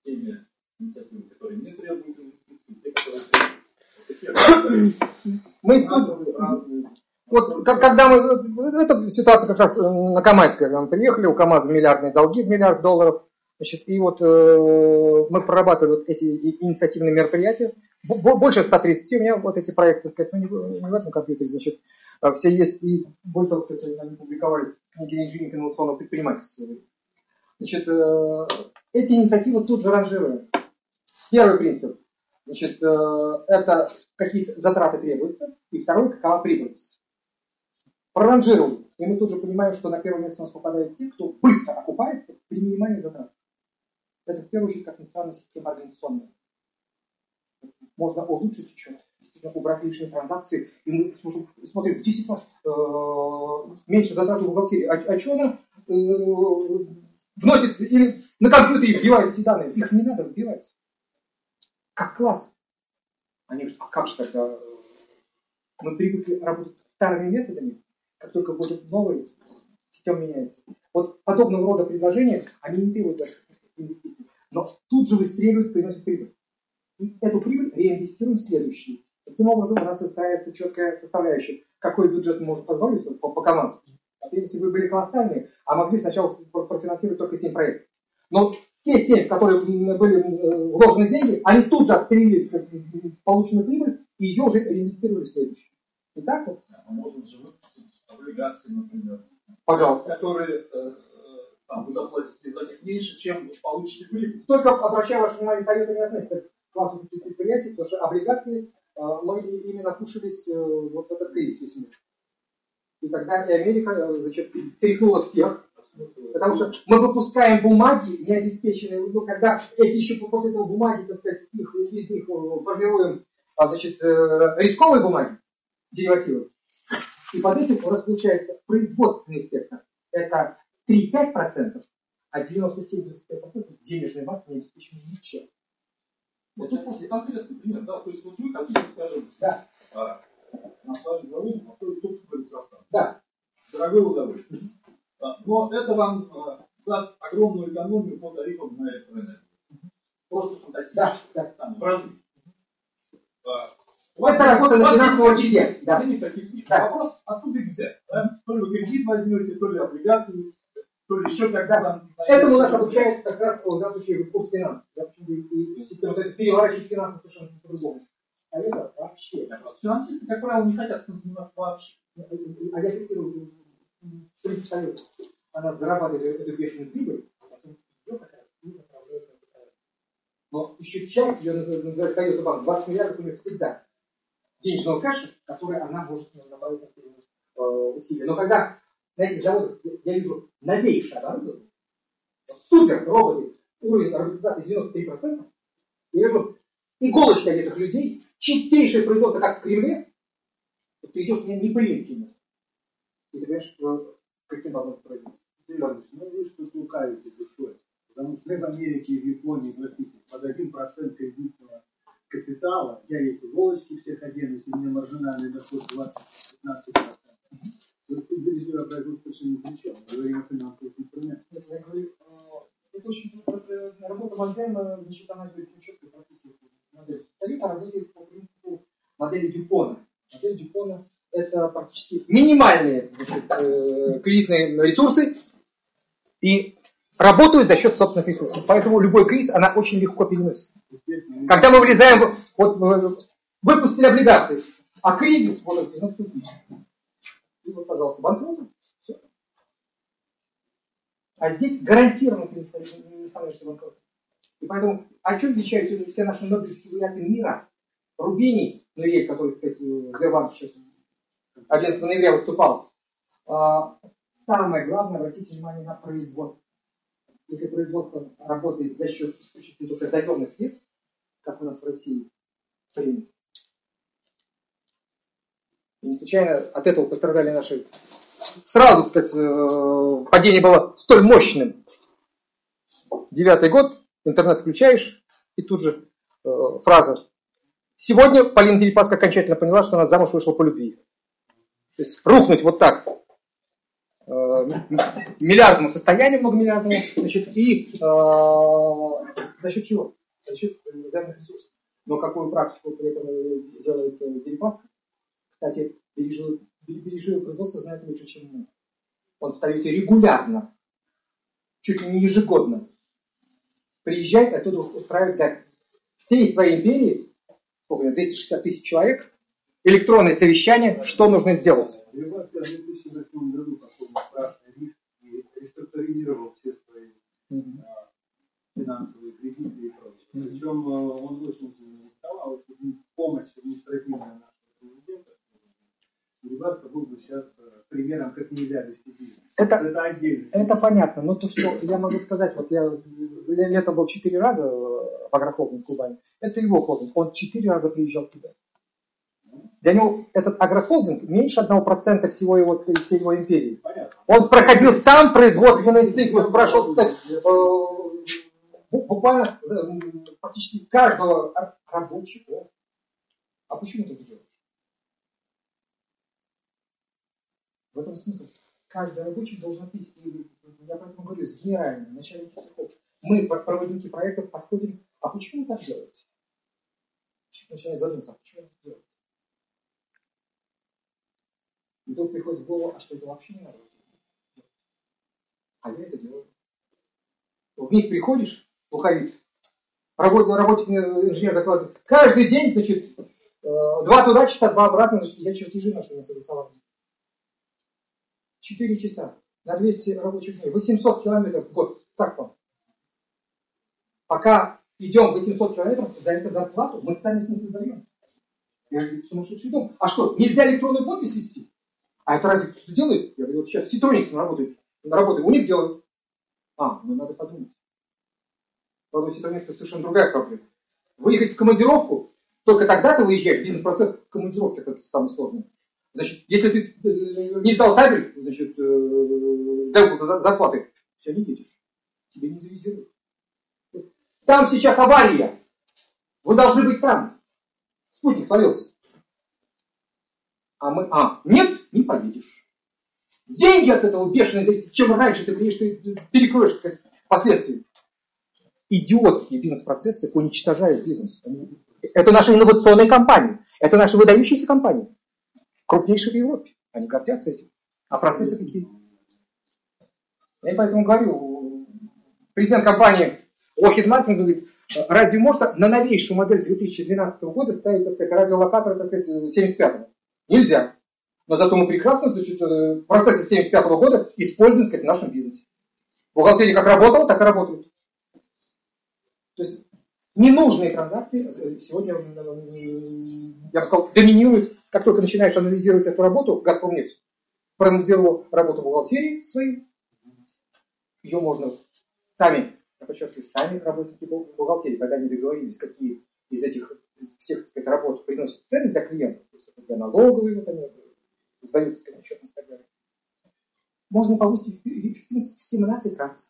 теми инициативами, которые не требуют инвестиций, и те, которые требуют. Мы разные, вот когда мы, эта ситуация как раз э, на Камазе, когда мы приехали, у КАМАЗа миллиардные долги в миллиард долларов, значит, и вот э, мы прорабатывали вот эти инициативные мероприятия, больше 130 у меня вот эти проекты, так сказать, ну не, не в этом компьютере, значит, а все есть, и более того, кстати, они публиковались в книге инжиниринг инновационного предпринимательства. Значит, э, эти инициативы тут же ранжируем. Первый принцип, значит, э, это какие затраты требуются, и второй, какова прибыльность проранжировали. И мы тут же понимаем, что на первое место у нас попадают те, кто быстро окупается при минимальных затратах. Это в первую очередь, как ни странно, система организационная. Можно улучшить счет, действительно убрать лишние транзакции, и мы сможем смотреть, в 10 раз э, меньше затрат в бухгалтерии. А, а что она э, вносит или на компьютере вбивает эти данные? Их не надо вбивать. Как класс. Они говорят, а как же тогда? Мы привыкли работать старыми методами, как только будет новый, система меняется. Вот подобного рода предложения, они не требуют даже инвестиций, но тут же выстреливают, приносят прибыль. И эту прибыль реинвестируем в следующий. Таким образом, у нас выстраивается четкая составляющая, какой бюджет мы можем позволить по, по команду. А если вы были колоссальные, а могли сначала профинансировать только 7 проектов. Но те 7, в которые были вложены деньги, они тут же отстрелили полученную прибыль и ее уже реинвестировали в следующий. И так вот. А можно же облигации, например, Пожалуйста. которые э, э, там, вы заплатите за них меньше, чем получите прибыль. Только обращаю ваше внимание, Toyota не относится классу предприятий, потому что облигации э, мы именно кушались вот в этот кризис весь И тогда и Америка значит, тряхнула всех, Потому что мы выпускаем бумаги необеспеченные, ну, когда эти еще после этого бумаги, так сказать, их, из них формируем а, значит, рисковые бумаги, деривативы, и под этим у нас получается производственный сектор. Это 3-5%, а 97-95% денежной массы не обеспечены ничем. Вот тут просто конкретный пример, да, то есть вот вы хотите, скажем, да. а, на своем заводе построить собственную электростанцию. Да. Дорогое удовольствие. Но это вам а, даст огромную экономию по тарифам на электроэнергию. Просто фантастично. Да, да. Там, в разы. А, вот это работа на финансовом рычаге. Да. Никаких нет. Да. Вопрос, откуда их взять? Да? То ли вы кредит возьмете, то ли облигации, то ли еще когда-то. Этому нас обучается как раз в данном случае курс финансов. Да, система переворачивать финансы совершенно по-другому. А это вообще. Финансисты, как правило, не хотят этим заниматься вообще. А я цитирую представитель. Она зарабатывает эту бешеную прибыль, а потом ее как раз и направляет на Но еще часть ее называют Toyota Bank, 20 миллиардов у нее всегда денежного кэша, который она может направить на э, усилия. Но когда на этих заводах я вижу новейшее оборудование, супер роботы, уровень роботизации 93%, я вижу иголочки одетых людей, чистейшее производство, как в Кремле, ты идешь мне не пылинки. И ты понимаешь, что каким должно производство. Ну, вы что лукавите душой. Потому что в Америке и в Японии, простите, под 1% кредитного капитала, я эти волочки всех один, если у меня маржинальный доход 20-15%. Вот тут дирижера производства совершенно ни при чем. Мы говорим о финансовых инструментах. Нет, я говорю, э, это очень просто работа модельна, значит, она говорит, четко прописывает модель. Работает по принципу модели Дюпона. Модель Дюпона это практически минимальные значит, э, кредитные ресурсы и работают за счет собственных ресурсов. Поэтому любой кризис, она очень легко переносится. Когда мы влезаем, вот э, выпустили облигации, а кризис, вот он, наступит. И вот, пожалуйста, банкрот. Все. А здесь гарантированно ты не становишься банкротом. И поэтому, о чем вещают все наши нобелевские лауреаты мира? Рубиний, Нуриэль, который, кстати, в Сбербанке сейчас 11 ноября выступал. А, самое главное, обратите внимание на производство. Если производство работает за счет исключительно только заемных средств, как у нас в России принято, и не случайно от этого пострадали наши... Сразу, так сказать, э, падение было столь мощным. Девятый год, интернет включаешь, и тут же э, фраза. Сегодня Полина Дерипаска окончательно поняла, что она замуж вышла по любви. То есть рухнуть вот так э, миллиардному состоянию, многомиллиардному, значит, и э, за счет чего? За счет взаимных ресурсов. Но какую практику при этом делает э, Дерипаска? Кстати, бережливое производство знает лучше, чем мы. Он встаете регулярно, чуть ли не ежегодно. Приезжает, оттуда устраивает для всей своей империи, сколько, 260 тысяч человек, электронное совещание, что нужно сделать. Рыбацкий в 2008 году пошел на страшный риск и реструктуризировал все свои mm-hmm. финансовые кредиты и прочее. Причем он очень рисковал, если бы помощь административная Рыбацкий был бы сейчас примером, как нельзя вести бизнес. Это, это отдельно. Это понятно, но то, что я могу сказать, вот я летом был четыре раза в агрохолдинг в Кубани, это его холдинг, он четыре раза приезжал туда. Для него этот агрохолдинг меньше 1% всего его, всей его империи. Понятно. Он проходил сам производственный цикл, кстати, э, буквально э, практически каждого рабочего. А почему это делаешь? В этом смысл. Каждый рабочий должен ответить. Я поэтому говорю, с генеральным, начальником цехов. Мы, проводники проектов, подходим. А почему вы так делаете? Начинаем задуматься, а почему вы так? И тут приходит в голову, а что это вообще не надо делать. А я это делаю. В них приходишь, уходить, работник, работник инженер докладывает, каждый день, значит, э, два туда часа, два обратно, значит, я чертежи наши не согласовал. Четыре часа на 200 рабочих дней, 800 километров в год. Как вам? Пока идем 800 километров, за эту зарплату мы сами ним создаем. Я говорю, сумасшедший дом. А что, нельзя электронную подпись вести? А это разве кто-то делает? Я говорю, вот сейчас работает, на работе у них делают. А, ну надо подумать. Правда, у Citronics совершенно другая проблема. Выехать в командировку, только тогда ты выезжаешь, бизнес-процесс в командировке это самое сложное. Значит, если ты э, не дал табель, значит, дал э, зарплаты, все, не едешь. Тебе не завизируют. Там сейчас авария. Вы должны быть там. Спутник свалился. А мы, а, нет, не поедешь. Деньги от этого бешеные, чем раньше ты приедешь, ты перекроешь сказать, последствия. Идиотские бизнес-процессы уничтожают бизнес. Это наши инновационные компании. Это наши выдающиеся компании. Крупнейшие в Европе. Они гордятся этим. А процессы какие? Я поэтому говорю, президент компании Лохид Мартин говорит, разве можно на новейшую модель 2012 года ставить, так сказать, радиолокатор, так сказать, 75-го? Нельзя. Но зато мы прекрасно, значит, э, процессы 75 -го года используем, сказать, в нашем бизнесе. Бухгалтерия как работала, так и работает. То есть ненужные транзакции э, сегодня, я бы сказал, доминируют, как только начинаешь анализировать эту работу, Газпром нефть проанализировал работу бухгалтерии своей, ее можно сами, я подчеркиваю, сами работники бухгалтерии, когда они договорились, какие из этих всех так сказать, работ приносят ценность для клиентов, то есть для налоговой, вот они сдают, так сказать, отчетность и так далее, можно повысить эффективность в 17 раз.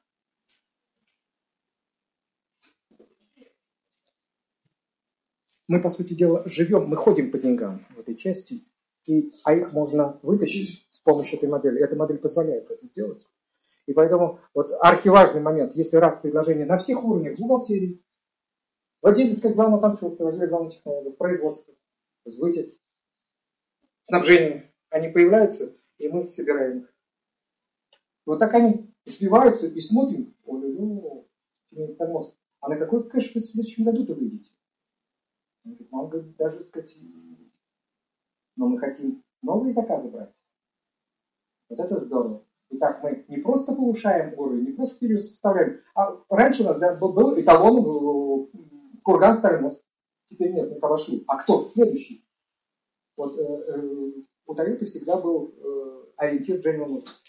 Мы, по сути дела, живем, мы ходим по деньгам в этой части, и, а их можно вытащить с помощью этой модели. Эта модель позволяет это сделать. И поэтому вот архиважный момент, если раз предложение на всех уровнях бухгалтерии, владелец как главного конструктора, владелец главного технолога, производства, сбытие, снабжение, они появляются, и мы собираем их. Вот так они сбиваются и смотрим, ой, ну, мозг, а на какой кэш вы в следующем году-то выйдете? Он говорит, даже, сказать, но мы хотим новые заказы брать. Вот это здорово. Итак, мы не просто повышаем уровень, не просто переставляем, а раньше у нас да, был, был эталон Курган Старый мост. Теперь нет, не Каваши. А кто? Следующий. Вот э, э, у Тойоты всегда был э, ориентир Дженни Моторс.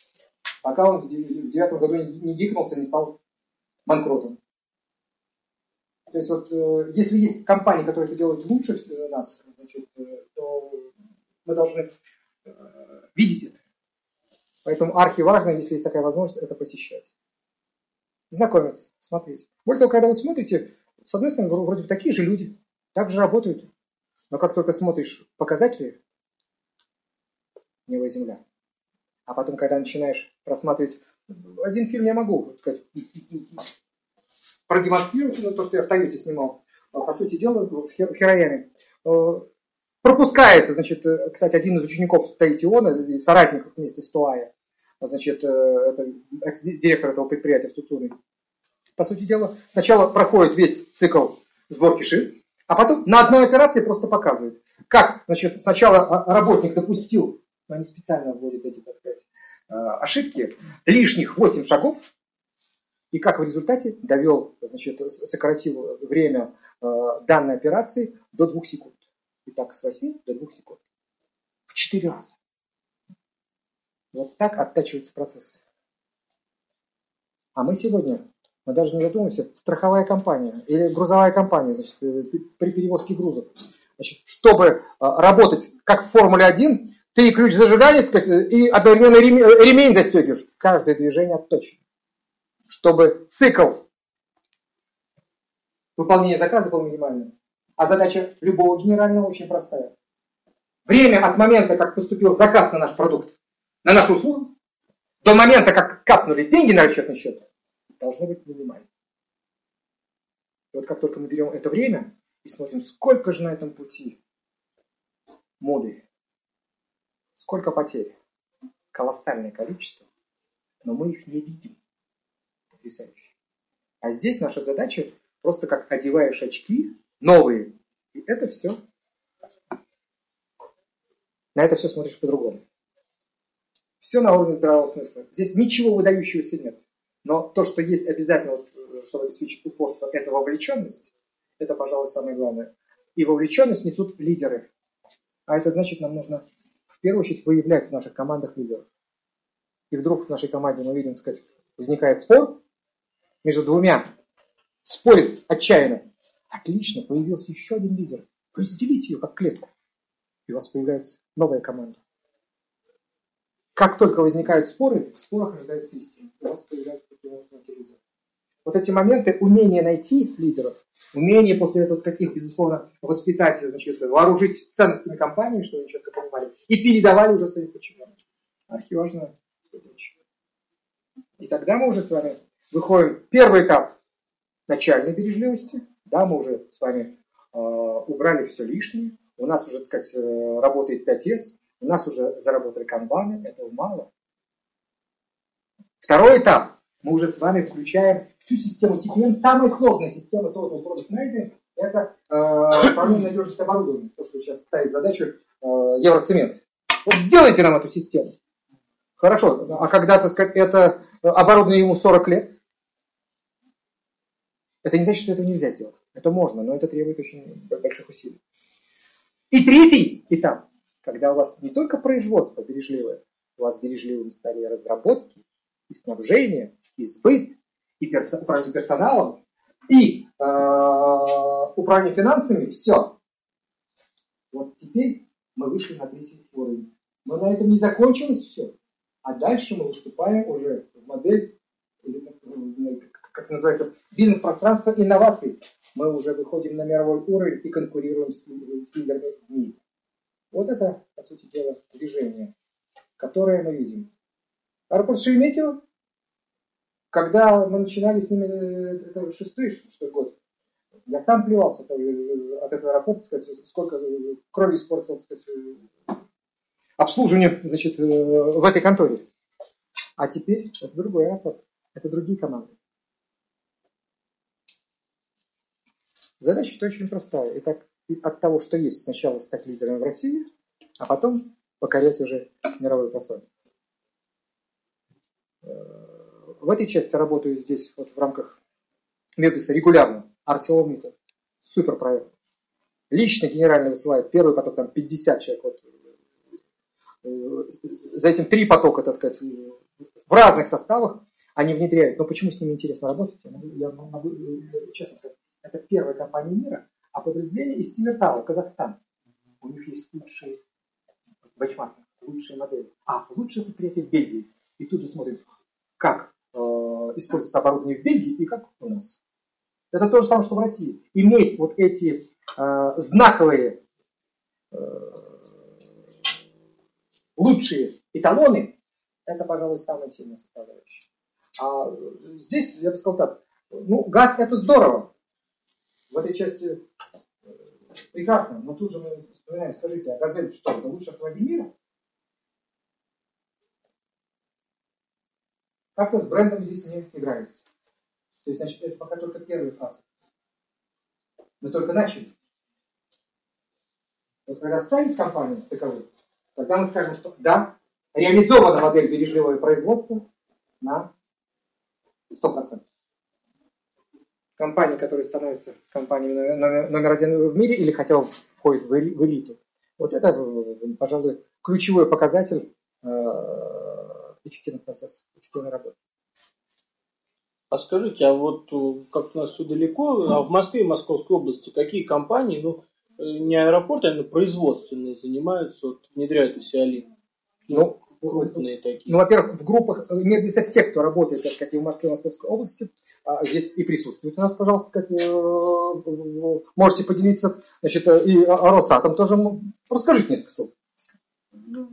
Пока он в девятом году не, не гикнулся, не стал банкротом. То есть вот э, если есть компании, которые это делают лучше нас, значит, э, то мы должны э, видеть это. Поэтому архи важно, если есть такая возможность, это посещать. Знакомиться, смотреть. Более того, когда вы смотрите, с одной стороны, вроде бы такие же люди, так же работают. Но как только смотришь показатели, небо и земля. А потом, когда начинаешь просматривать один фильм, я могу сказать, продемонстрировать ну, то, что я в Тойоте снимал. А, по сути дела, в Хирояме. Э, пропускает, значит, э, кстати, один из учеников Таитиона и соратников вместе с Туая, значит, э, это директор этого предприятия в Туцуне. По сути дела, сначала проходит весь цикл сборки шин, а потом на одной операции просто показывает, как, значит, сначала работник допустил, но они специально вводят эти, так сказать, ошибки, лишних 8 шагов, и как в результате довел, значит, сократил время э, данной операции до 2 секунд. Итак, с 8 до 2 секунд. В 4 раза. Вот так оттачивается процесс. А мы сегодня, мы даже не задумываемся, страховая компания или грузовая компания значит, э, при перевозке грузов. Значит, чтобы э, работать как в Формуле 1, ты ключ зажигания и одновременно ремень застегиваешь. Каждое движение отточено чтобы цикл выполнения заказа был минимальным. А задача любого генерального очень простая. Время от момента, как поступил заказ на наш продукт, на нашу услугу, до момента, как капнули деньги на расчетный счет, должно быть минимально. И вот как только мы берем это время и смотрим, сколько же на этом пути моды, сколько потерь, колоссальное количество, но мы их не видим потрясающе. А здесь наша задача просто как одеваешь очки новые, и это все. На это все смотришь по-другому. Все на уровне здравого смысла. Здесь ничего выдающегося нет. Но то, что есть обязательно, вот, чтобы обеспечить упорство, это вовлеченность. Это, пожалуй, самое главное. И вовлеченность несут лидеры. А это значит, нам нужно в первую очередь выявлять в наших командах лидеров. И вдруг в нашей команде мы видим, так сказать, возникает спор, между двумя, спорит отчаянно. Отлично, появился еще один лидер. Разделите ее как клетку. И у вас появляется новая команда. Как только возникают споры, в спорах рождается истина. У вас появляется лидер. Вот эти моменты, умение найти лидеров, умение после этого каких, безусловно, воспитать, значит, вооружить ценностями компании, что они четко понимали, и передавали уже своим подчиненным. Архиважная задача. И тогда мы уже с вами выходим первый этап начальной бережливости. Да, мы уже с вами э, убрали все лишнее. У нас уже, так сказать, э, работает 5С. У нас уже заработали канбаны. Этого мало. Второй этап. Мы уже с вами включаем всю систему TPM. Самая сложная система Total Product Management – это э, управление надежности оборудования. То, что сейчас ставит задачу э, Евроцемент. Вот сделайте нам эту систему. Хорошо, а когда, так сказать, это оборудование ему 40 лет, это не значит, что этого нельзя сделать. Это можно, но это требует очень больших усилий. И третий этап, когда у вас не только производство бережливое, у вас бережливыми стали разработки, и снабжение, и сбыт, и перс- управление персоналом, и э, управление финансами, все. Вот теперь мы вышли на третий уровень. Но на этом не закончилось все. А дальше мы выступаем уже в модель, как называется, бизнес-пространство инноваций. Мы уже выходим на мировой уровень и конкурируем с, с лидерами мире. Вот это, по сути дела, движение, которое мы видим. Аэропорт Шереметьево, когда мы начинали с ними, э, это шестой, шестой год, я сам плевался от этого аэропорта, сказать, сколько крови испортил, сказать, обслуживание значит, в этой конторе. А теперь это другой аэропорт, это другие команды. Задача очень простая. Итак, от того, что есть, сначала стать лидером в России, а потом покорять уже мировое пространство. В этой части работаю здесь вот в рамках Мебиса регулярно. ArcelorMittal. Супер проект. Лично генеральный высылает первый поток, там 50 человек. Вот, за этим три потока, так сказать, в разных составах они внедряют. Но почему с ними интересно работать? Я могу честно сказать. Это первая компания мира, а подразделение из Тимиртау, Казахстан. У них есть лучшие бэчмарки, лучшие модели. А, лучшее предприятие в Бельгии. И тут же смотрим, как э, используется оборудование в Бельгии и как у нас. Это то же самое, что в России. Иметь вот эти э, знаковые э, лучшие эталоны, это, пожалуй, самая сильная составляющая. А здесь, я бы сказал так, ну, газ это здорово. В этой части э, прекрасно, но тут же мы вспоминаем, скажите, а газель что, это лучший автомобиль мира? Как-то с брендом здесь не играется. То есть, значит, это пока только первая фаза. Мы только начали. Вот когда станет компания таковой, тогда мы скажем, что да, реализована модель бережливого производства на 100%. Компания, которая становится компанией номер, номер один в мире или хотя бы входит в элиту. Вот это, пожалуй, ключевой показатель э, эффективных процессов, эффективной работы. А скажите, а вот э, как у нас все далеко, а в Москве и Московской области какие компании, ну, э, не аэропорты, а производственные занимаются, вот, внедряют Усиалин? Ну, крупные такие. Ну, во-первых, в группах, э, не для всех, кто работает, так сказать, и в Москве и Московской области, здесь и присутствует у нас, пожалуйста, сказать, можете поделиться, значит, и о Росатом тоже, расскажите несколько слов. Ну,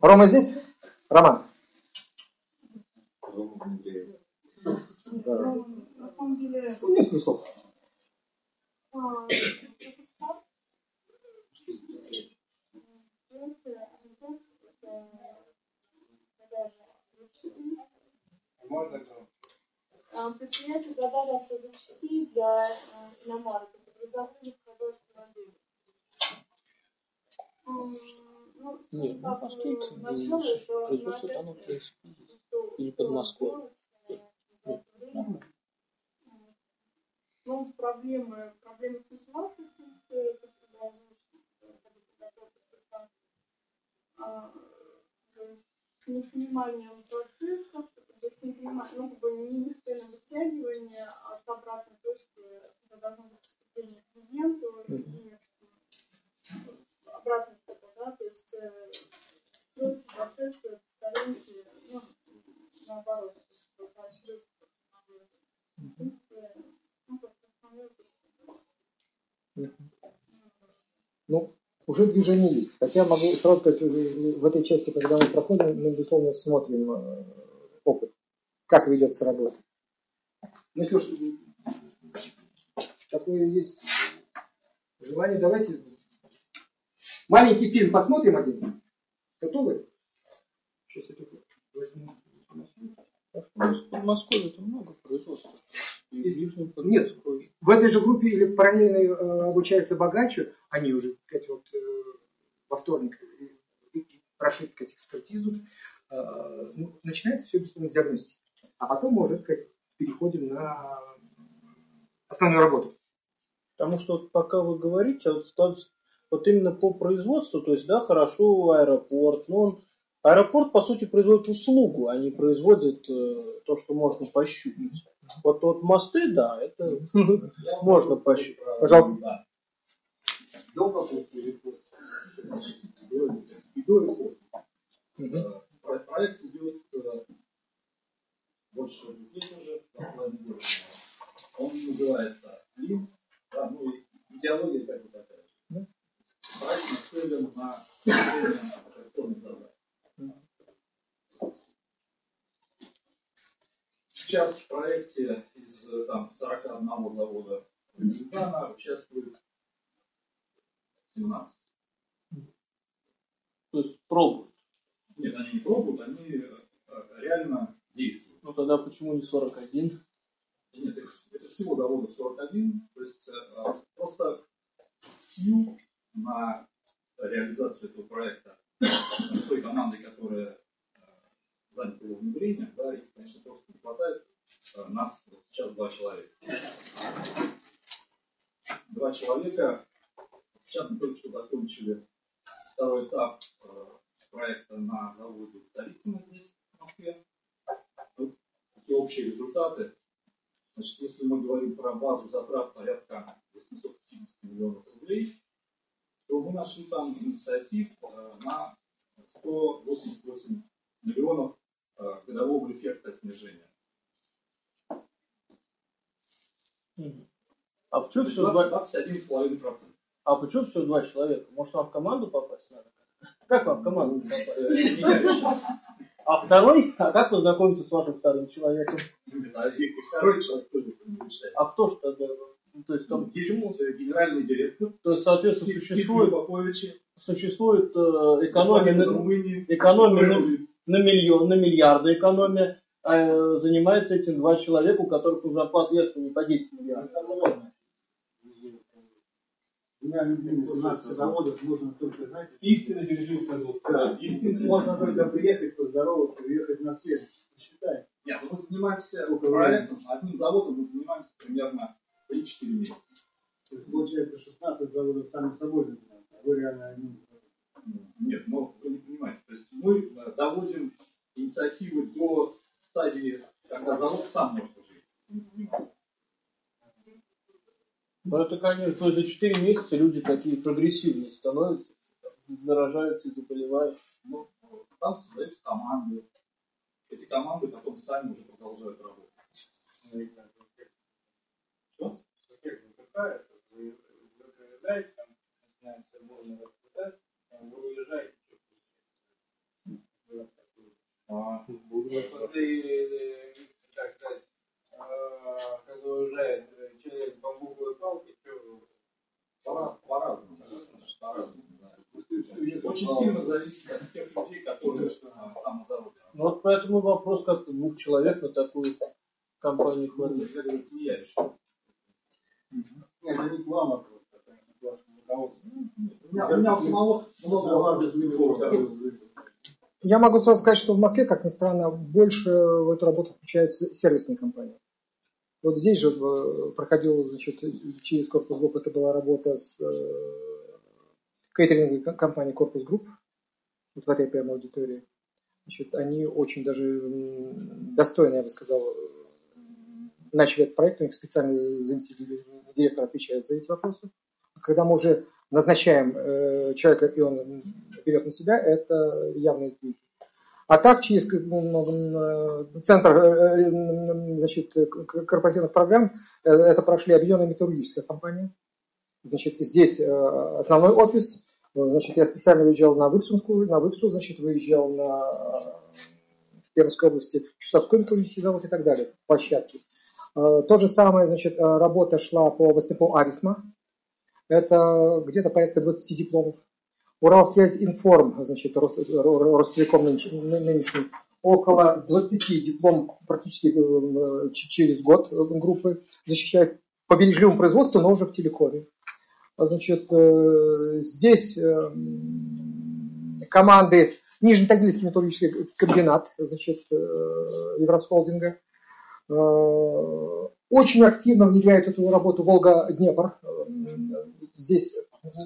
Рома здесь? Роман. Да. На самом деле... Ну, несколько слов. Предприятие задали автозапчастей для иномарок, преобразования в продажу модели. Ну, Нет, ну постойте, производство в принципе есть. Или под Москвой. Ну, проблемы, проблемы с мотивацией, в принципе, как всегда с непониманием процессов, то есть непонимание, ну, как бы не постоянное вытягивание от обратной точки, это должно быть поступление к клиенту и обратная степень, да, то есть строятся процессы в сторонке, ну, наоборот, то есть поощряется в принципе, ну, как основной ну, уже движение есть. Хотя могу сразу сказать, в этой части, когда мы проходим, мы, безусловно, смотрим э, опыт, как ведется работа. Ну, если уж такое есть желание, давайте маленький фильм посмотрим один. Готовы? Сейчас я только возьму. В Москве это много производства. Нет, в этой же группе или параллельно э, обучается богаче, они уже, так сказать, вот э, во вторник э, прошли, так сказать, экспертизу, ну, начинается все безусловно с диагностики. А потом мы уже, так сказать, переходим на основную работу. Потому что вот пока вы говорите, вот, вот именно по производству, то есть, да, хорошо аэропорт, но он Аэропорт, по сути, производит услугу, а не производит э, то, что можно пощупать. Вот, вот мосты, да, это можно пощупать. Пожалуйста. Да. До покупки? И до и после. Проект идет э, больше половиной года. Он называется Лин, да, ну и идеология как бы такая же. Проект нацелен на операционных задач. Сейчас в проекте из там, 41 завода Казахстана участвует 17. То есть пробуют. Нет, они не пробуют, они э, реально действуют. Ну тогда почему не 41? Нет, это всего заводов 41, то есть э, просто сил на реализацию этого проекта той команды, которая э, занята его внедрением, да, их, конечно, просто не хватает. Э, нас сейчас два человека. Два человека. Сейчас мы только что закончили второй этап э, проекта на заводе Царицыно здесь, в Москве. Такие общие результаты. Значит, если мы говорим про базу затрат порядка 850 миллионов рублей, то мы нашли там инициатив э, на 188 миллионов э, годового эффекта снижения. А почему все два, 21,5%. а почему все два человека? Может вам в команду попасть надо? Как вам команду меняющий. А второй? А как вы знакомитесь с вашим вторым человеком? Второй человек тоже. А кто ж тогда? Ну, То есть, там, Есть э, генеральный директор то есть, соответственно, Существует существует, э, экономия, на, экономия на, на миллион, на миллиарды экономия. А, э, занимается этим два человека, у которых зарплата ясно не по 10 миллиардов. Двумя людьми 17 заводов нужно только, знаете, истинно держи козел. да, истинно. можно только приехать, поздороваться, уехать на свет. Считай. Нет, ну мы занимаемся проектом, одним заводом мы занимаемся примерно 3-4 месяца. То есть, получается, 16 заводов сами собой занимаются, а вы реально одним заводом. Нет, ну вы не понимаете. То есть мы э, доводим инициативы до стадии, когда завод сам может уже заниматься. Ну, это, конечно, то есть за 4 месяца люди такие прогрессивные становятся, заражаются и заболевают. Ну, там создаются команды. Эти команды потом сами уже продолжают работать. Что? Вы уезжаете. А, Если, так сказать, когда уезжает человек бамбуковой палкой, что По- По-разному. Очень сильно зависит от тех людей, которые а, там. Ну, вот поэтому вопрос, как двух человек на такую компанию хватит. Я говорю, это не я решил. Нет, это не к вам вопрос, это к вашему руководству. У меня, самого много вопросов. Я могу сразу сказать, что в Москве, как ни странно, больше в эту работу включаются сервисные компании. Вот здесь же э, проходил, значит, через Корпус Групп, это была работа с э, кейтеринговой ком- компанией Корпус Групп, вот в этой прямо аудитории. Значит, они очень даже достойно, я бы сказал, э, начали этот проект, у них специальный заместитель директора отвечает за эти вопросы. Когда мы уже назначаем э, человека, и он берет на себя, это явные сдвиги. А так, через ну, э, центр э, э, значит, корпоративных программ, э, это прошли объединенная металлургическая компания. Значит, здесь э, основной офис. Э, Значит, я специально выезжал на Выксунскую, на Выксу, значит, выезжал на э, Пермской области, Чусовской металлургический завод и так далее, площадки. Э, То же самое, значит, э, работа шла по ВСПО Ависма. Это где-то порядка 20 дипломов. Уралсвязь Информ, значит, Рос- Ро- Ростелеком нынеш- нынешний, около 20 диплом практически э, ч- через год э, группы защищает по бережливому производству, но уже в телекоме. А, Значит, э, здесь э, команды Нижнетагильский металлургический комбинат, значит, э, Евросхолдинга, э, очень активно внедряет эту работу Волга-Днепр. Э, Здесь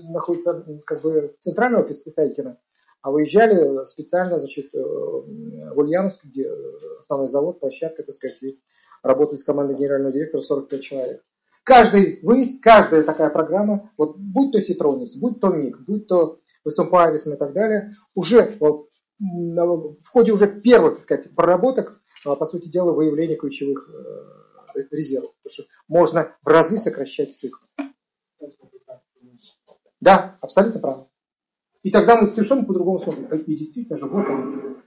находится как бы центральный офис Сайкина, а выезжали специально значит, э, в Ульяновск, где основной завод, площадка, так сказать, и работали с командой генерального директора 45 человек. Каждый выезд, каждая такая программа, вот будь то Ситронис, будь то МИГ, будь то Высумпависом и так далее, уже в ходе уже первых, так сказать, проработок, а, по сути дела, выявление ключевых э, резервов. Потому что можно в разы сокращать цикл. Да, абсолютно правильно. И тогда мы совершенно по-другому смотрим. И действительно же, вот он.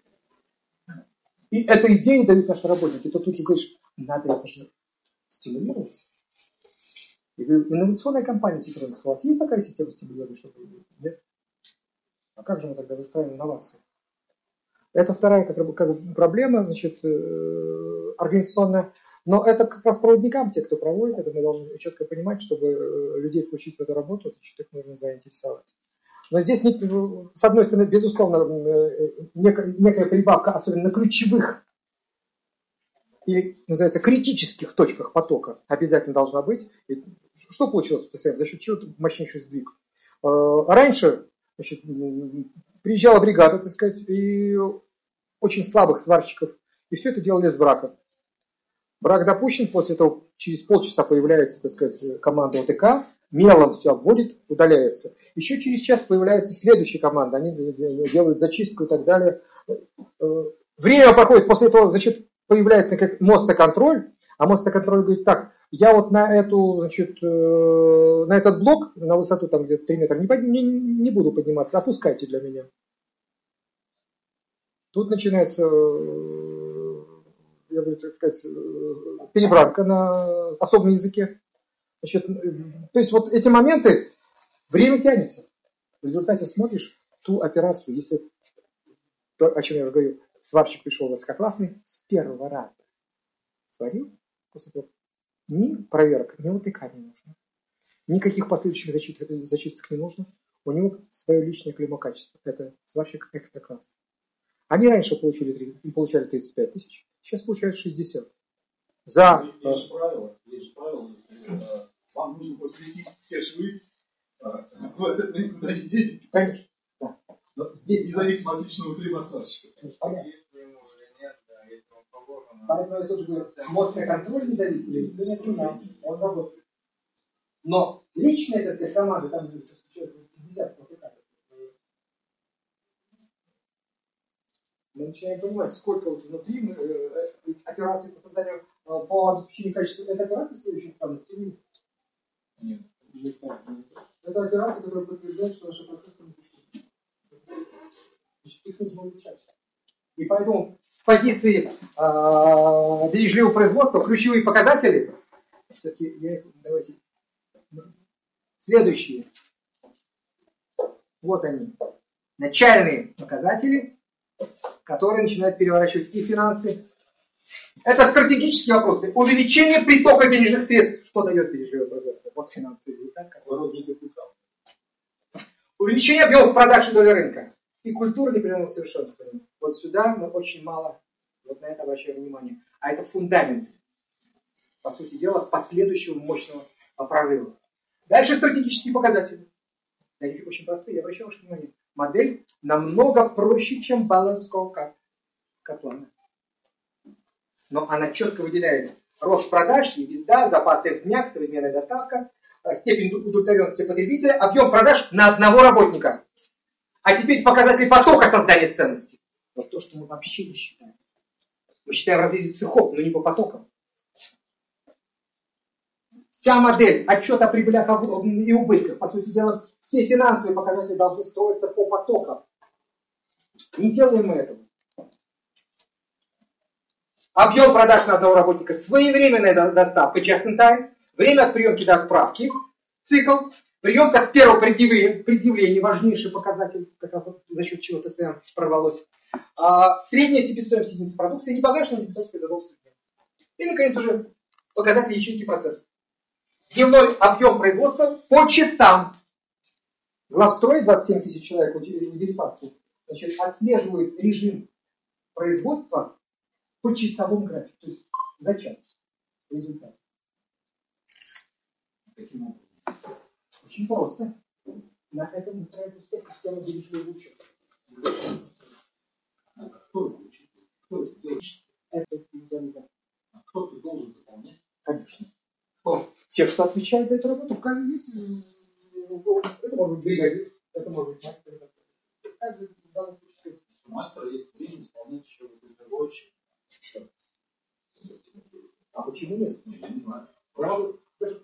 И эту идею дают наши работники. Ты тут же говоришь, надо это же стимулировать. Я говорю, инновационная компания Citroёn, у вас есть такая система стимулирования, чтобы нет? А как же мы тогда выстраиваем инновации? Это вторая как, как проблема, значит, э, организационная. Но это как раз проводникам, те, кто проводит это, мы должны четко понимать, чтобы э, людей включить в эту работу, значит, их нужно заинтересовать. Но здесь, с одной стороны, безусловно, э, некая, некая прибавка, особенно на ключевых или, называется, критических точках потока обязательно должна быть. И что получилось в ТСМ? За счет чего мощнейший сдвиг? Раньше значит, приезжала бригада, так сказать, и очень слабых сварщиков, и все это делали с браком. Брак допущен, после этого через полчаса появляется, так сказать, команда ОТК, мелом все обводит, удаляется. Еще через час появляется следующая команда, они делают зачистку и так далее. Э, время проходит, после этого, значит, появляется, наконец, мостоконтроль, а мостоконтроль говорит, так, я вот на эту, значит, э, на этот блок, на высоту там где-то 3 метра, не, не, не буду подниматься, опускайте для меня. Тут начинается, э, я бы так сказать, э, перебранка на особом языке. Значит, то есть вот эти моменты, время тянется. В результате смотришь ту операцию, если, то, о чем я уже говорю, сварщик пришел высококлассный, с первого раза сварил, после того, ни проверок, ни УТК не нужно. Никаких последующих зачисток, зачисток не нужно. У него свое личное клеймо качества. Это сварщик экстра класс. Они раньше получили, 30, получали 35 тысяч, сейчас получают 60. За... Есть, есть правило, есть правило, если э, вам нужно посвятить все швы, э, в этот никуда не денете. Конечно. Да. Независимо от личного климатажа. Поэтому я тоже говорю, мозг контроль не зависит, никто не отменял, он работает. Но личная, так сказать, команда, там мы начинаем понимать, сколько вот внутри мы, э, э, операций по созданию, э, по обеспечению качества этой операции следующей ценности или нет? Нет. Это операция, которая подтверждает, что наши процессы Значит, их нужно улучшать. И поэтому в позиции э, бережливого производства ключевые показатели, все-таки я их, давайте, следующие. Вот они. Начальные показатели которые начинают переворачивать и финансы. Это стратегические вопросы. Увеличение притока денежных средств. Что дает бережливое производство? Вот финансовый результат, Увеличение объемов продаж и доли рынка. И культура непрерывного совершенствования. Вот сюда мы очень мало вот на это обращаем внимание. А это фундамент, по сути дела, последующего мощного прорыва. Дальше стратегические показатели. Они очень простые, я обращаю ваше внимание модель намного проще, чем баланс Каплана. Но она четко выделяет рост продаж, EBITDA, запасы в днях, современная доставка, э, степень удовлетворенности потребителя, объем продаж на одного работника. А теперь показатели потока создания ценности. Вот то, что мы вообще не считаем. Мы считаем разрезе цехов, но не по потокам. Вся модель отчета о прибылях и убытках, по сути дела, все финансовые показатели должны строиться по потокам. Не делаем мы этого. Объем продаж на одного работника, своевременная доставка, just in time, время от приемки до отправки, цикл, приемка с первого предъявления, предъявления важнейший показатель, как раз за счет чего ТСМ прорвалось. А, средняя себестоимость единицы продукции, непогашенная дебиторская задолженность. И, наконец, уже показатель ячейки процесса. Дневной объем производства по часам Главстрой, 27 тысяч человек в Дерипаске, значит, отслеживает режим производства по часовому графику, то есть за час результат. Таким образом. Очень просто. На этом устраивается вся система денежного учета. Кто это учитывает? Кто это делает? Это А кто-то должен заполнять. Конечно. О, те, кто отвечает за эту работу, в есть. Это может быть бригадир, это может быть мастер. Каждый в данном случае. У мастера есть время исполнять еще разработчик. А почему нет? Я не знаю. Правда?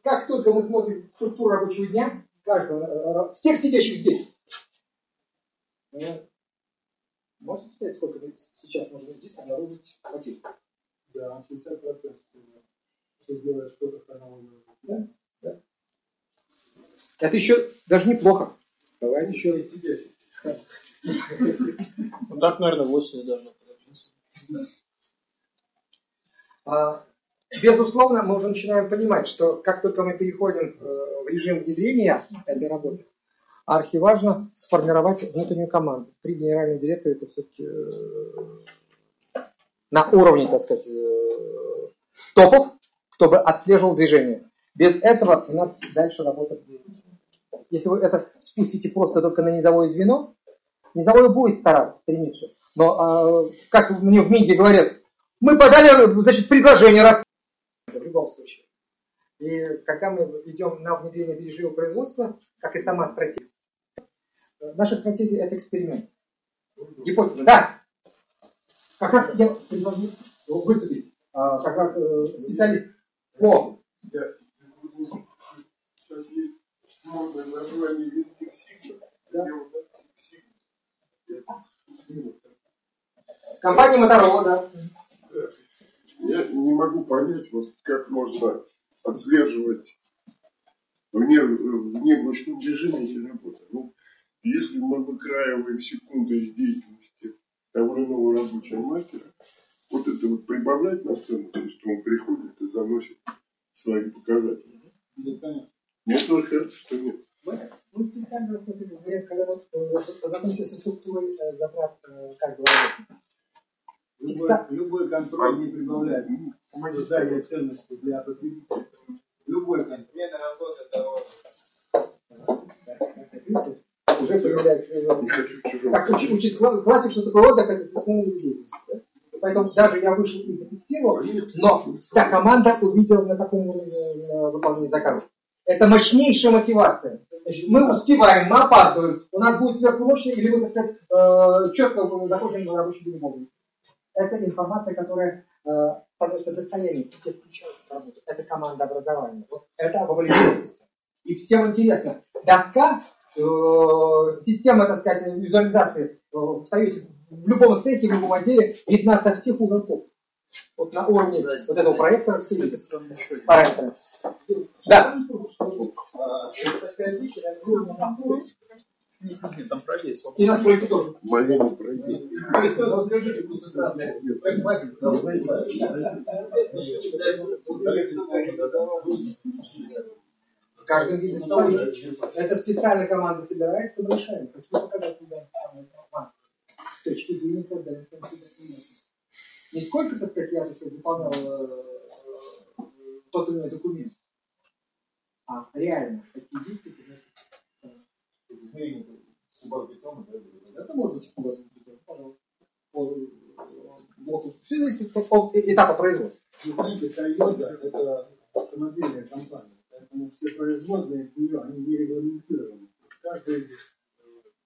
Как только мы смотрим структуру рабочего дня, каждого, э, э, всех сидящих здесь, можете сказать, сколько сейчас можно здесь обнаружить потерь? Да, 60% что сделаешь что-то хронологию. Да? Да. Это еще даже неплохо. Давай еще. Ну так, наверное, 80 должно получиться. Безусловно, мы уже начинаем понимать, что как только мы переходим э, в режим внедрения этой работы, архиважно сформировать внутреннюю команду. При генеральном директоре это все-таки э, на уровне, так сказать, э, топов, кто бы отслеживал движение. Без этого у нас дальше работать не будет. Если вы это спустите просто только на низовое звено, низовое будет стараться, стремиться. Но, э, как мне в МИГе говорят, мы подали значит, предложение раз в любом случае. И когда мы идем на внедрение бережливого производства, как и сама стратегия, наша стратегия это эксперимент. Гипотеза, да. Как раз я предложу выступить, а, как раз э, специалист по Сейчас есть модное название Винтик Сигма. Да. Так Сигма. компании Motorola, да. Я не могу понять, вот как можно отслеживать вне, вне в ручном режиме эти работы. Ну, если мы выкраиваем секунды из деятельности того или иного рабочего мастера, вот это вот прибавлять на цену, то есть он приходит и заносит свои показатели. Да, конечно. Мне тоже кажется, что нет. Мы, специально рассмотрели вариант, когда вот э, познакомимся со структурой э, затрат э, каждого работника. Любой, любой контроль не прибавляет создания ценности для потребителя. Любой контроль. Смена работы того Видите, уже появляется Не хочу в чужом. Как учит, учит кла- классик, что такое отдых, это. Да? И Поэтому даже я вышел и зафиксировал, но вся команда увидела на таком уровне выполнения заказов. Это мощнейшая мотивация. Мы успеваем, мы опаздываем, у нас будет сверхурочный, или мы, так сказать, э, четко на рабочий день вовремя. Это информация, которая э, становится достоянием, все включаются в работу. Это команда образования. Вот это вовлеченность. И всем интересно. Доска, э, система, так сказать, визуализации, э, встаете в любом цехе, в любом отделе, видна со всех уголков. Вот на уровне вот этого проекта все видят. Параметры. Да. Там пролез. И настройки тоже. Малину пройти. В каждом. Это специальная команда собирается, мы решаем. Хочу показать туда самую информацию. С точки зрения создания. Не сколько, так сказать, я так сказать, заполнял э, тот или иной документ, а реально, какие действия приносят Это может быть кубатный бетон, пожалуйста. По, э. Все зависит от этапа производства. Toyota это автомобильная компания, поэтому все производные нее, они не регламентированы. Каждый э,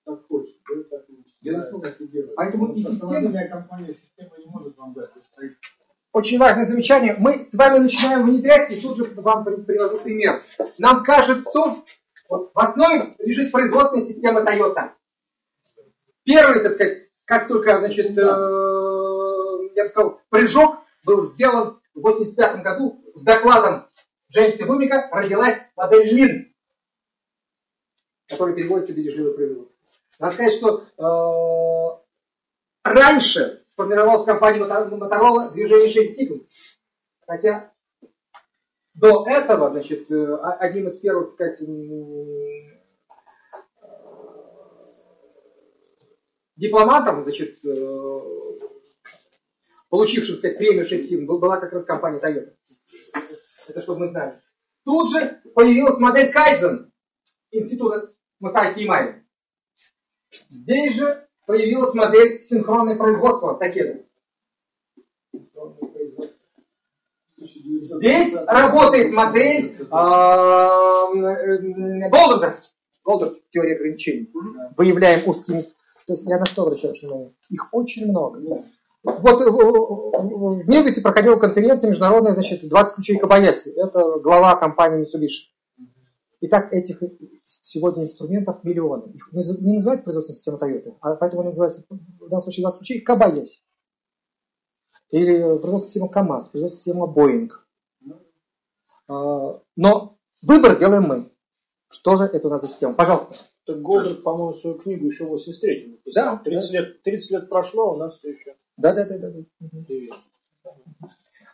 так хочет, да, так и Безусловно. Поэтому и Автомобильная компания система не может вам дать. Очень важное замечание. Мы с вами начинаем внедрять, и тут же вам при- привожу пример. Нам кажется, вот в основе лежит производственная система Toyota. Первый, так сказать, как только, значит, э, я бы сказал, прыжок был сделан в 85 году с докладом Джеймса Бумика родилась модель Лин, которая переводится в бережливое производство. Надо сказать, что э, раньше сформировалась компания Моторола движение 6 сигма. Хотя до этого, значит, э, о- одним из первых, сказать, м, дипломатом, значит, э, получившим, сказать, премию 6 сигма, был- была как раз компания Toyota. Это чтобы мы знали. Тут же появилась модель Кайзен Института Масаки Имаи. Здесь же появилась модель синхронное производства Такеда. Здесь работает модель Голдера. Голдер теория ограничений. Выявляем узкие места. То есть я на что обращаю внимание? Их очень много. Вот в Мирбисе проходила конференция международная, значит, 20 ключей Кабаяси. Это глава компании Mitsubishi. Итак, этих сегодня инструментов миллионы. Их не называют производственной системой Toyota, а поэтому называется в данном случае 20 ключей Кабаяси. Или производственная система КАМАЗ, производственная система Boeing. А, но выбор делаем мы. Что же это у нас за система? Пожалуйста. Так Голдер, по-моему, свою книгу еще в 83-м Да. 30 лет, 30 лет прошло, а у нас все еще. Да, да, да, да. да.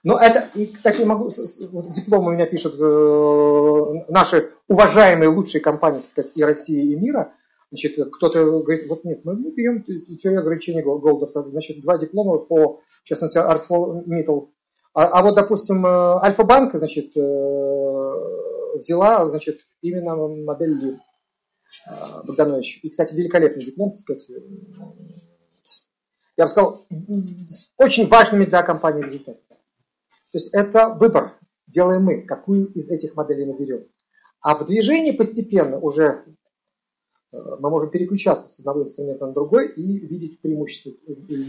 Но это, и, кстати, могу, вот диплом у меня пишут э, наши уважаемые лучшие компании, так сказать, и России, и мира. Значит, кто-то говорит, вот нет, мы берем теорию ограничений Голдера, значит, два диплома по, в частности, ArcelorMittal. А, а вот, допустим, э, Альфа-банк, значит, э, взяла, значит, именно модель Ли Богданович. И, кстати, великолепный диплом, так сказать, я бы сказал, очень важными для компании результатами. То есть это выбор, делаем мы, какую из этих моделей мы берем. А в движении постепенно уже э, мы можем переключаться с одного инструмента на другой и видеть преимущества или